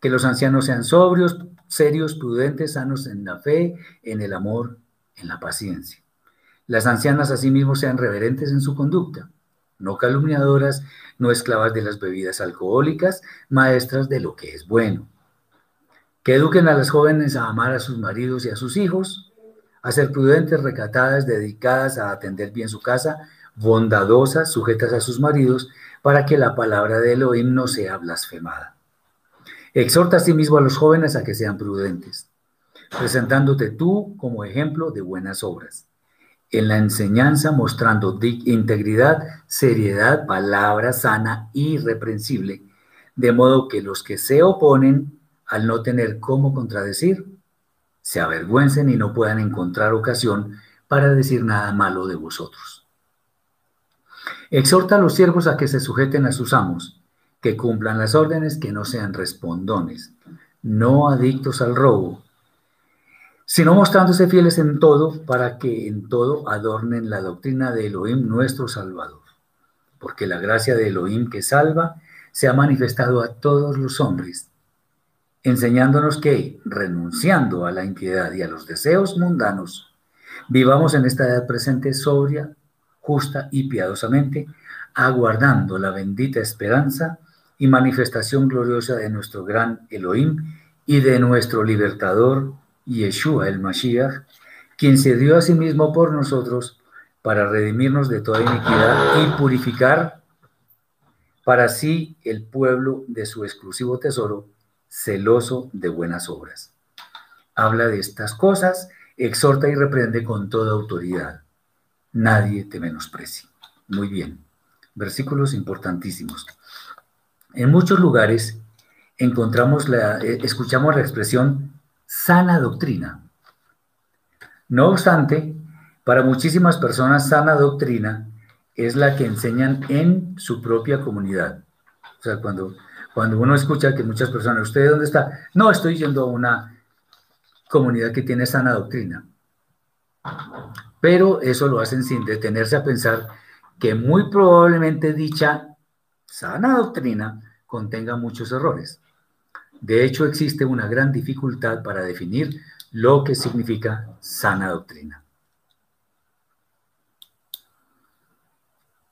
A: Que los ancianos sean sobrios, serios, prudentes, sanos en la fe, en el amor, en la paciencia. Las ancianas asimismo sean reverentes en su conducta, no calumniadoras, no esclavas de las bebidas alcohólicas, maestras de lo que es bueno. Que eduquen a las jóvenes a amar a sus maridos y a sus hijos, a ser prudentes, recatadas, dedicadas a atender bien su casa, bondadosas, sujetas a sus maridos, para que la palabra de Elohim no sea blasfemada. Exhorta asimismo a los jóvenes a que sean prudentes, presentándote tú como ejemplo de buenas obras. En la enseñanza mostrando integridad, seriedad, palabra sana, irreprensible, de modo que los que se oponen, al no tener cómo contradecir, se avergüencen y no puedan encontrar ocasión para decir nada malo de vosotros. Exhorta a los siervos a que se sujeten a sus amos, que cumplan las órdenes, que no sean respondones, no adictos al robo, sino mostrándose fieles en todo, para que en todo adornen la doctrina de Elohim nuestro Salvador. Porque la gracia de Elohim que salva se ha manifestado a todos los hombres, enseñándonos que, renunciando a la impiedad y a los deseos mundanos, vivamos en esta edad presente sobria, justa y piadosamente, aguardando la bendita esperanza y manifestación gloriosa de nuestro gran Elohim y de nuestro libertador Yeshua el Mashiach, quien se dio a sí mismo por nosotros para redimirnos de toda iniquidad y purificar para sí el pueblo de su exclusivo tesoro, celoso de buenas obras. Habla de estas cosas, exhorta y reprende con toda autoridad. Nadie te menosprecie. Muy bien. Versículos importantísimos. En muchos lugares encontramos la, eh, escuchamos la expresión sana doctrina. No obstante, para muchísimas personas sana doctrina es la que enseñan en su propia comunidad. O sea, cuando, cuando uno escucha que muchas personas, ¿usted dónde está? No, estoy yendo a una comunidad que tiene sana doctrina. Pero eso lo hacen sin detenerse a pensar que muy probablemente dicha sana doctrina contenga muchos errores. De hecho, existe una gran dificultad para definir lo que significa sana doctrina.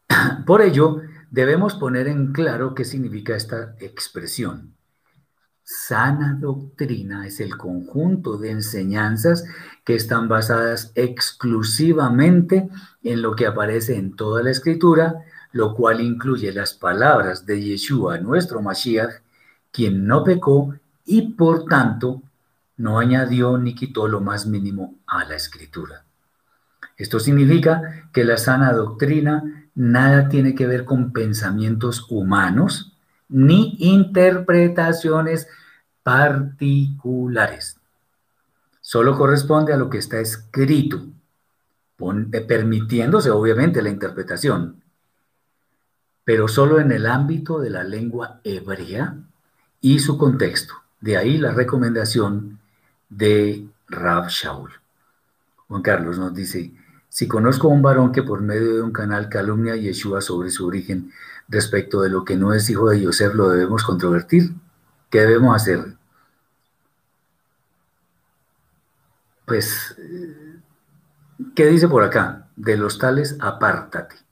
A: Por ello, debemos poner en claro qué significa esta expresión. Sana doctrina es el conjunto de enseñanzas que están basadas exclusivamente en lo que aparece en toda la escritura, lo cual incluye las palabras de Yeshua, nuestro Mashiach, quien no pecó y por tanto no añadió ni quitó lo más mínimo a la escritura. Esto significa que la sana doctrina nada tiene que ver con pensamientos humanos ni interpretaciones particulares. Solo corresponde a lo que está escrito, eh, permitiéndose obviamente la interpretación, pero solo en el ámbito de la lengua hebrea y su contexto. De ahí la recomendación de Rab Shaul. Juan Carlos nos dice, si conozco a un varón que por medio de un canal calumnia a Yeshua sobre su origen respecto de lo que no es hijo de Yosef, lo debemos controvertir. ¿Qué debemos hacer? Pues, ¿qué dice por acá? De los tales, apártate.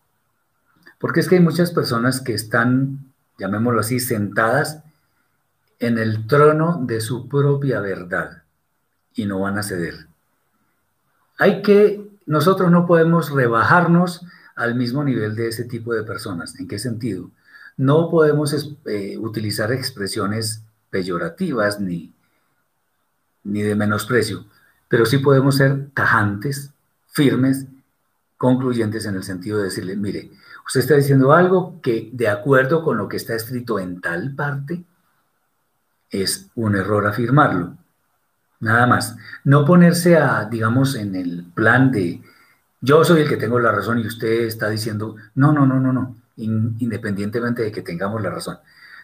A: Porque es que hay muchas personas que están, llamémoslo así, sentadas en el trono de su propia verdad y no van a ceder. Hay que, nosotros no podemos rebajarnos al mismo nivel de ese tipo de personas. ¿En qué sentido? No podemos eh, utilizar expresiones peyorativas ni, ni de menosprecio, pero sí podemos ser tajantes, firmes, concluyentes en el sentido de decirle, mire, usted está diciendo algo que de acuerdo con lo que está escrito en tal parte, es un error afirmarlo. Nada más. No ponerse a, digamos, en el plan de yo soy el que tengo la razón y usted está diciendo, no, no, no, no, no, independientemente de que tengamos la razón.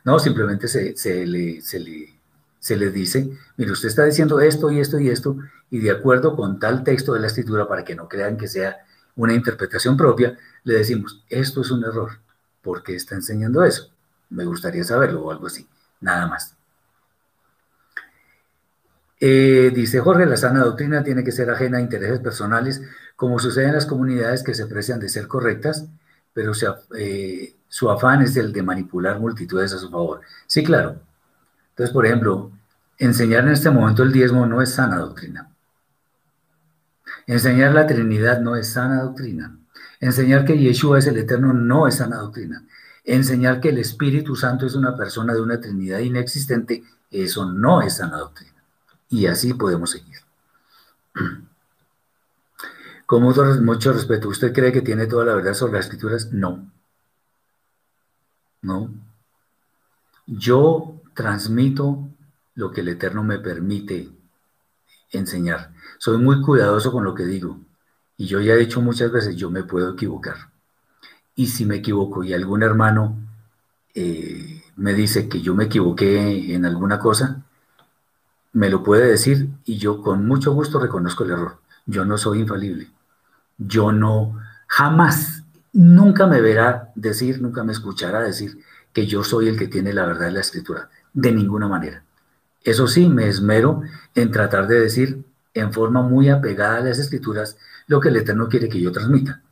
A: No, simplemente se, le, se, le, se le dice, mire, usted está diciendo esto y esto y esto, y de acuerdo con tal texto de la escritura, para que no crean que sea una interpretación propia, le decimos, esto es un error. ¿Por qué está enseñando eso? Me gustaría saberlo o algo así, nada más. Eh, dice Jorge, la sana doctrina tiene que ser ajena a intereses personales, como sucede en las comunidades que se precian de ser correctas, pero eh, su afán es el de manipular multitudes a su favor. Sí, claro. Entonces, por ejemplo, enseñar en este momento el diezmo no es sana doctrina. Enseñar la Trinidad no es sana doctrina. Enseñar que Yeshua es el Eterno no es sana doctrina. Enseñar que el Espíritu Santo es una persona de una Trinidad inexistente, eso no es sana doctrina. Y así podemos seguir. Con mucho, respeto, ¿usted cree que tiene toda la verdad sobre las escrituras? No. No. Yo transmito lo que el Eterno me permite enseñar. Soy muy cuidadoso con lo que digo. Y yo ya he dicho muchas veces, yo me puedo equivocar. Y si me equivoco y algún hermano eh, me dice que yo me equivoqué en alguna cosa, me lo puede decir y yo con mucho gusto reconozco el error. Yo no soy infalible. Yo no, jamás, nunca me verá decir, nunca me escuchará decir que yo soy el que tiene la verdad de la escritura. De ninguna manera. Eso sí, me esmero en tratar de decir en forma muy apegada a las escrituras lo que el Eterno quiere que yo transmita.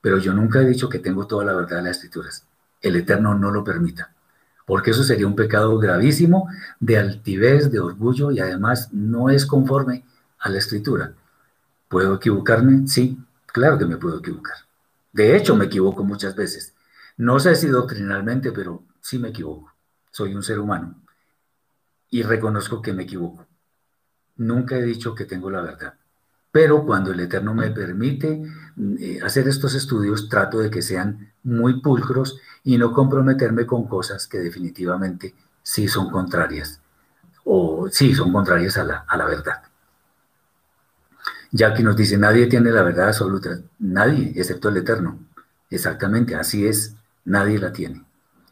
A: Pero yo nunca he dicho que tengo toda la verdad de las escrituras. El Eterno no lo permita, porque eso sería un pecado gravísimo de altivez, de orgullo y además no es conforme a la escritura. ¿Puedo equivocarme? Sí, claro que me puedo equivocar. De hecho, me equivoco muchas veces. No sé si doctrinalmente, pero sí me equivoco. Soy un ser humano y reconozco que me equivoco. Nunca he dicho que tengo la verdad. Pero cuando el Eterno me permite eh, hacer estos estudios, trato de que sean muy pulcros y no comprometerme con cosas que definitivamente sí son contrarias o sí son contrarias a la, a la verdad. Ya que nos dice, nadie tiene la verdad absoluta, nadie, excepto el Eterno. Exactamente, así es, nadie la tiene.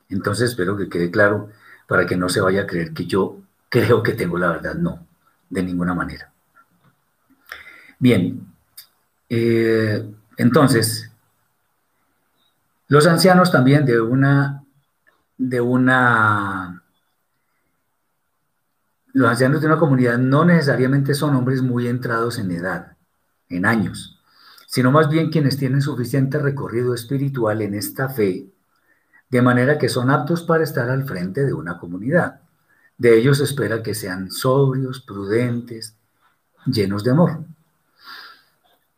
A: Entonces espero que quede claro para que no se vaya a creer que yo creo que tengo la verdad. No, de ninguna manera. Bien, eh, entonces, los ancianos también de una, de una, los ancianos de una comunidad no necesariamente son hombres muy entrados en edad, en años, sino más bien quienes tienen suficiente recorrido espiritual en esta fe, de manera que son aptos para estar al frente de una comunidad. De ellos se espera que sean sobrios, prudentes, llenos de amor.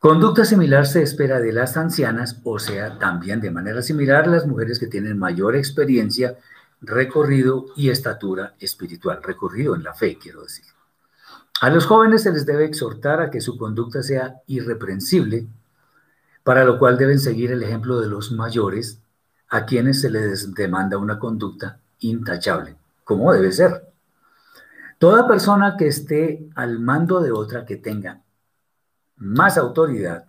A: Conducta similar se espera de las ancianas, o sea, también de manera similar las mujeres que tienen mayor experiencia, recorrido y estatura espiritual, recorrido en la fe, quiero decir. A los jóvenes se les debe exhortar a que su conducta sea irreprensible, para lo cual deben seguir el ejemplo de los mayores, a quienes se les demanda una conducta intachable, como debe ser. Toda persona que esté al mando de otra que tenga más autoridad,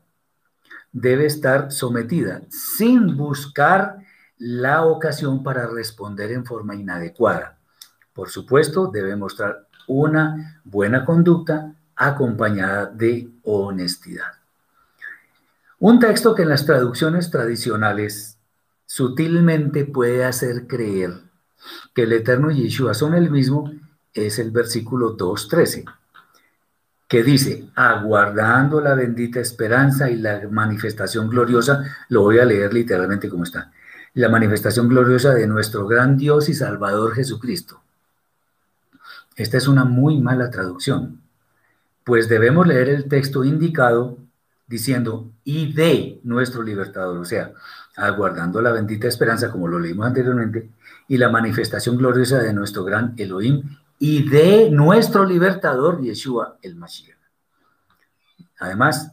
A: debe estar sometida sin buscar la ocasión para responder en forma inadecuada. Por supuesto, debe mostrar una buena conducta acompañada de honestidad. Un texto que en las traducciones tradicionales sutilmente puede hacer creer que el Eterno Yeshua son el mismo es el versículo 2.13 que dice, aguardando la bendita esperanza y la manifestación gloriosa, lo voy a leer literalmente como está, la manifestación gloriosa de nuestro gran Dios y Salvador Jesucristo. Esta es una muy mala traducción, pues debemos leer el texto indicado diciendo, y de nuestro libertador, o sea, aguardando la bendita esperanza, como lo leímos anteriormente, y la manifestación gloriosa de nuestro gran Elohim y de nuestro libertador Yeshua el Mashiach. Además,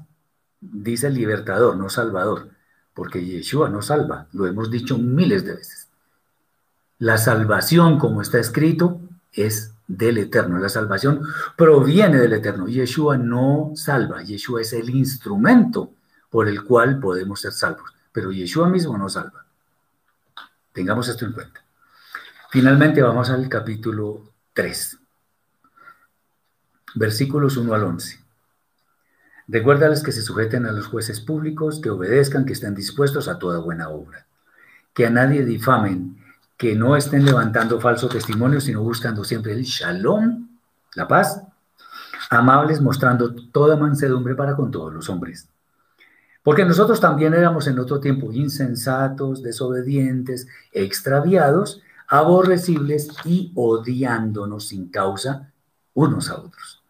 A: dice libertador, no salvador, porque Yeshua no salva, lo hemos dicho miles de veces. La salvación, como está escrito, es del Eterno. La salvación proviene del Eterno. Yeshua no salva, Yeshua es el instrumento por el cual podemos ser salvos, pero Yeshua mismo no salva. Tengamos esto en cuenta. Finalmente vamos al capítulo 3. Versículos 1 al 11. Recuérdales que se sujeten a los jueces públicos, que obedezcan, que estén dispuestos a toda buena obra, que a nadie difamen, que no estén levantando falso testimonio, sino buscando siempre el shalom, la paz, amables, mostrando toda mansedumbre para con todos los hombres. Porque nosotros también éramos en otro tiempo insensatos, desobedientes, extraviados, aborrecibles y odiándonos sin causa unos a otros.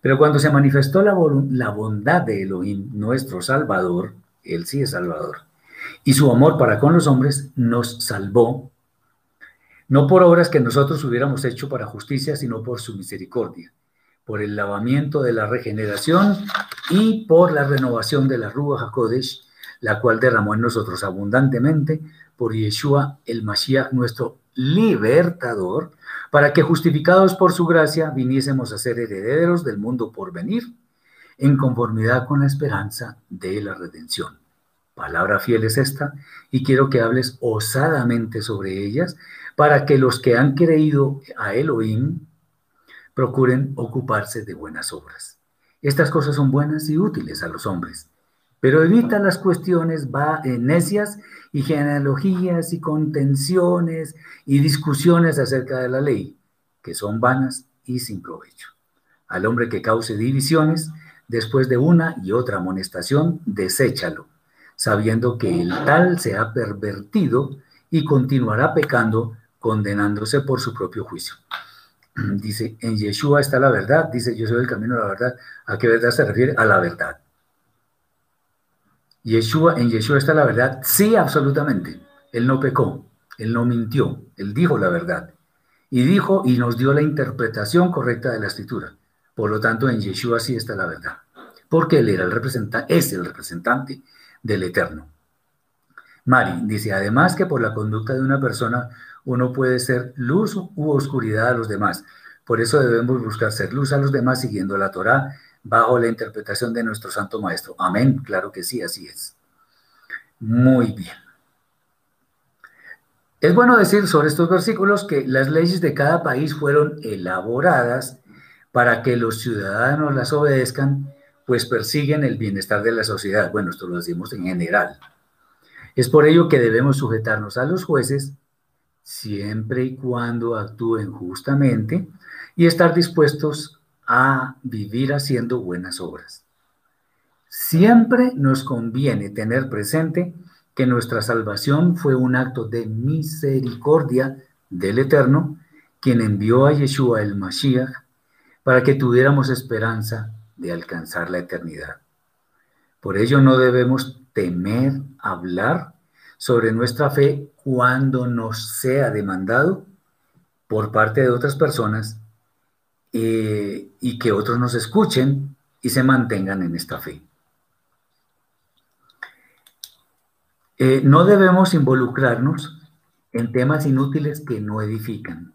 A: Pero cuando se manifestó la, bondad de Elohim, nuestro Salvador, Él sí es Salvador, y su amor para con los hombres, nos salvó, no por obras que nosotros hubiéramos hecho para justicia, sino por su misericordia, por el lavamiento de la regeneración y por la renovación de la Rúa HaKodesh, la cual derramó en nosotros abundantemente por Yeshua el Mashiach, nuestro libertador, para que justificados por su gracia viniésemos a ser herederos del mundo por venir, en conformidad con la esperanza de la redención. Palabra fiel es esta, y quiero que hables osadamente sobre ellas, para que los que han creído a Elohim procuren ocuparse de buenas obras. Estas cosas son buenas y útiles a los hombres, pero evita las cuestiones eh, necias y genealogías y contenciones y discusiones acerca de la ley, que son vanas y sin provecho. Al hombre que cause divisiones, después de una y otra amonestación, deséchalo, sabiendo que el tal se ha pervertido y continuará pecando, condenándose por su propio juicio. Dice, en Yeshua está la verdad, dice, yo soy el camino de la verdad. ¿A qué verdad se refiere? A la verdad. Yeshua, en Yeshua está la verdad, sí, absolutamente. Él no pecó, él no mintió, él dijo la verdad. Y dijo y nos dio la interpretación correcta de la escritura. Por lo tanto, en Yeshua sí está la verdad. Porque él era el representante, es el representante del Eterno. Mari dice, además que por la conducta de una persona uno puede ser luz u oscuridad a los demás. Por eso debemos buscar ser luz a los demás siguiendo la Torá bajo la interpretación de nuestro Santo Maestro. Amén, claro que sí, así es. Muy bien. Es bueno decir sobre estos versículos que las leyes de cada país fueron elaboradas para que los ciudadanos las obedezcan, pues persiguen el bienestar de la sociedad. Bueno, esto lo decimos en general. Es por ello que debemos sujetarnos a los jueces siempre y cuando actúen justamente y estar dispuestos a vivir haciendo buenas obras. Siempre nos conviene tener presente que nuestra salvación fue un acto de misericordia del Eterno, quien envió a Yeshua el Mashiach para que tuviéramos esperanza de alcanzar la eternidad. Por ello no debemos temer hablar sobre nuestra fe cuando nos sea demandado por parte de otras personas eh, y que otros nos escuchen y se mantengan en esta fe. Eh, no debemos involucrarnos en temas inútiles que no edifican,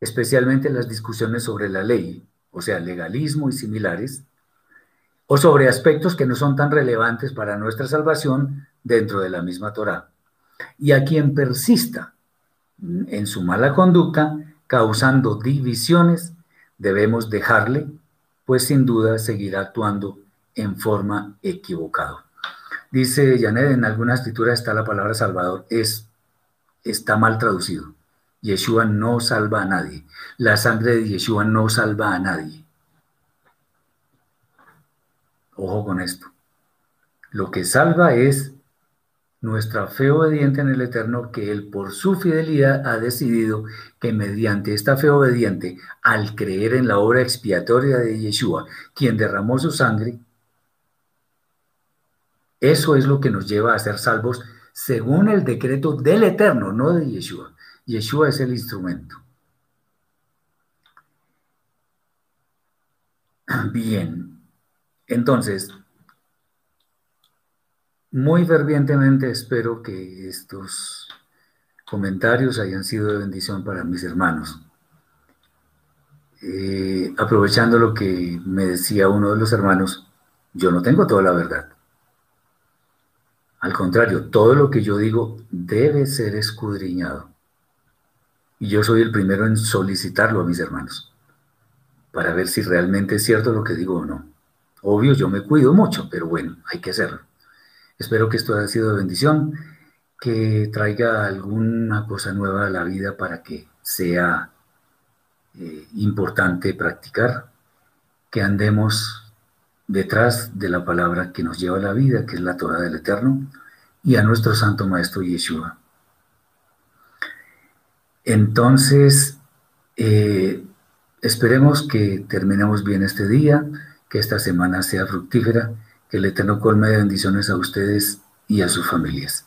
A: especialmente las discusiones sobre la ley, o sea, legalismo y similares, o sobre aspectos que no son tan relevantes para nuestra salvación dentro de la misma Torah. Y a quien persista en su mala conducta, causando divisiones, debemos dejarle, pues sin duda seguirá actuando en forma equivocada. Dice Janet, en alguna escritura está la palabra Salvador, es, está mal traducido. Yeshua no salva a nadie. La sangre de Yeshua no salva a nadie. Ojo con esto. Lo que salva es nuestra fe obediente en el Eterno, que Él por su fidelidad ha decidido que mediante esta fe obediente, al creer en la obra expiatoria de Yeshua, quien derramó su sangre, eso es lo que nos lleva a ser salvos según el decreto del Eterno, no de Yeshua. Yeshua es el instrumento. Bien, entonces, muy fervientemente espero que estos comentarios hayan sido de bendición para mis hermanos. Eh, aprovechando lo que me decía uno de los hermanos, yo no tengo toda la verdad. Al contrario, todo lo que yo digo debe ser escudriñado. Y yo soy el primero en solicitarlo a mis hermanos, para ver si realmente es cierto lo que digo o no. Obvio, yo me cuido mucho, pero bueno, hay que hacerlo. Espero que esto haya sido de bendición, que traiga alguna cosa nueva a la vida para que sea eh, importante practicar, que andemos detrás de la palabra que nos lleva a la vida, que es la Torah del Eterno, y a nuestro Santo Maestro Yeshua. Entonces, eh, esperemos que terminemos bien este día que esta semana sea fructífera, que el Eterno colme de bendiciones a ustedes y a sus familias.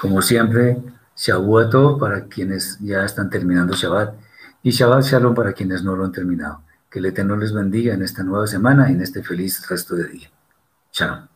A: Como siempre, Shavuot para quienes ya están terminando Shabbat y Shabbat Shalom para quienes no lo han terminado. Que el Eterno les bendiga en esta nueva semana y en este feliz resto de día. Shalom.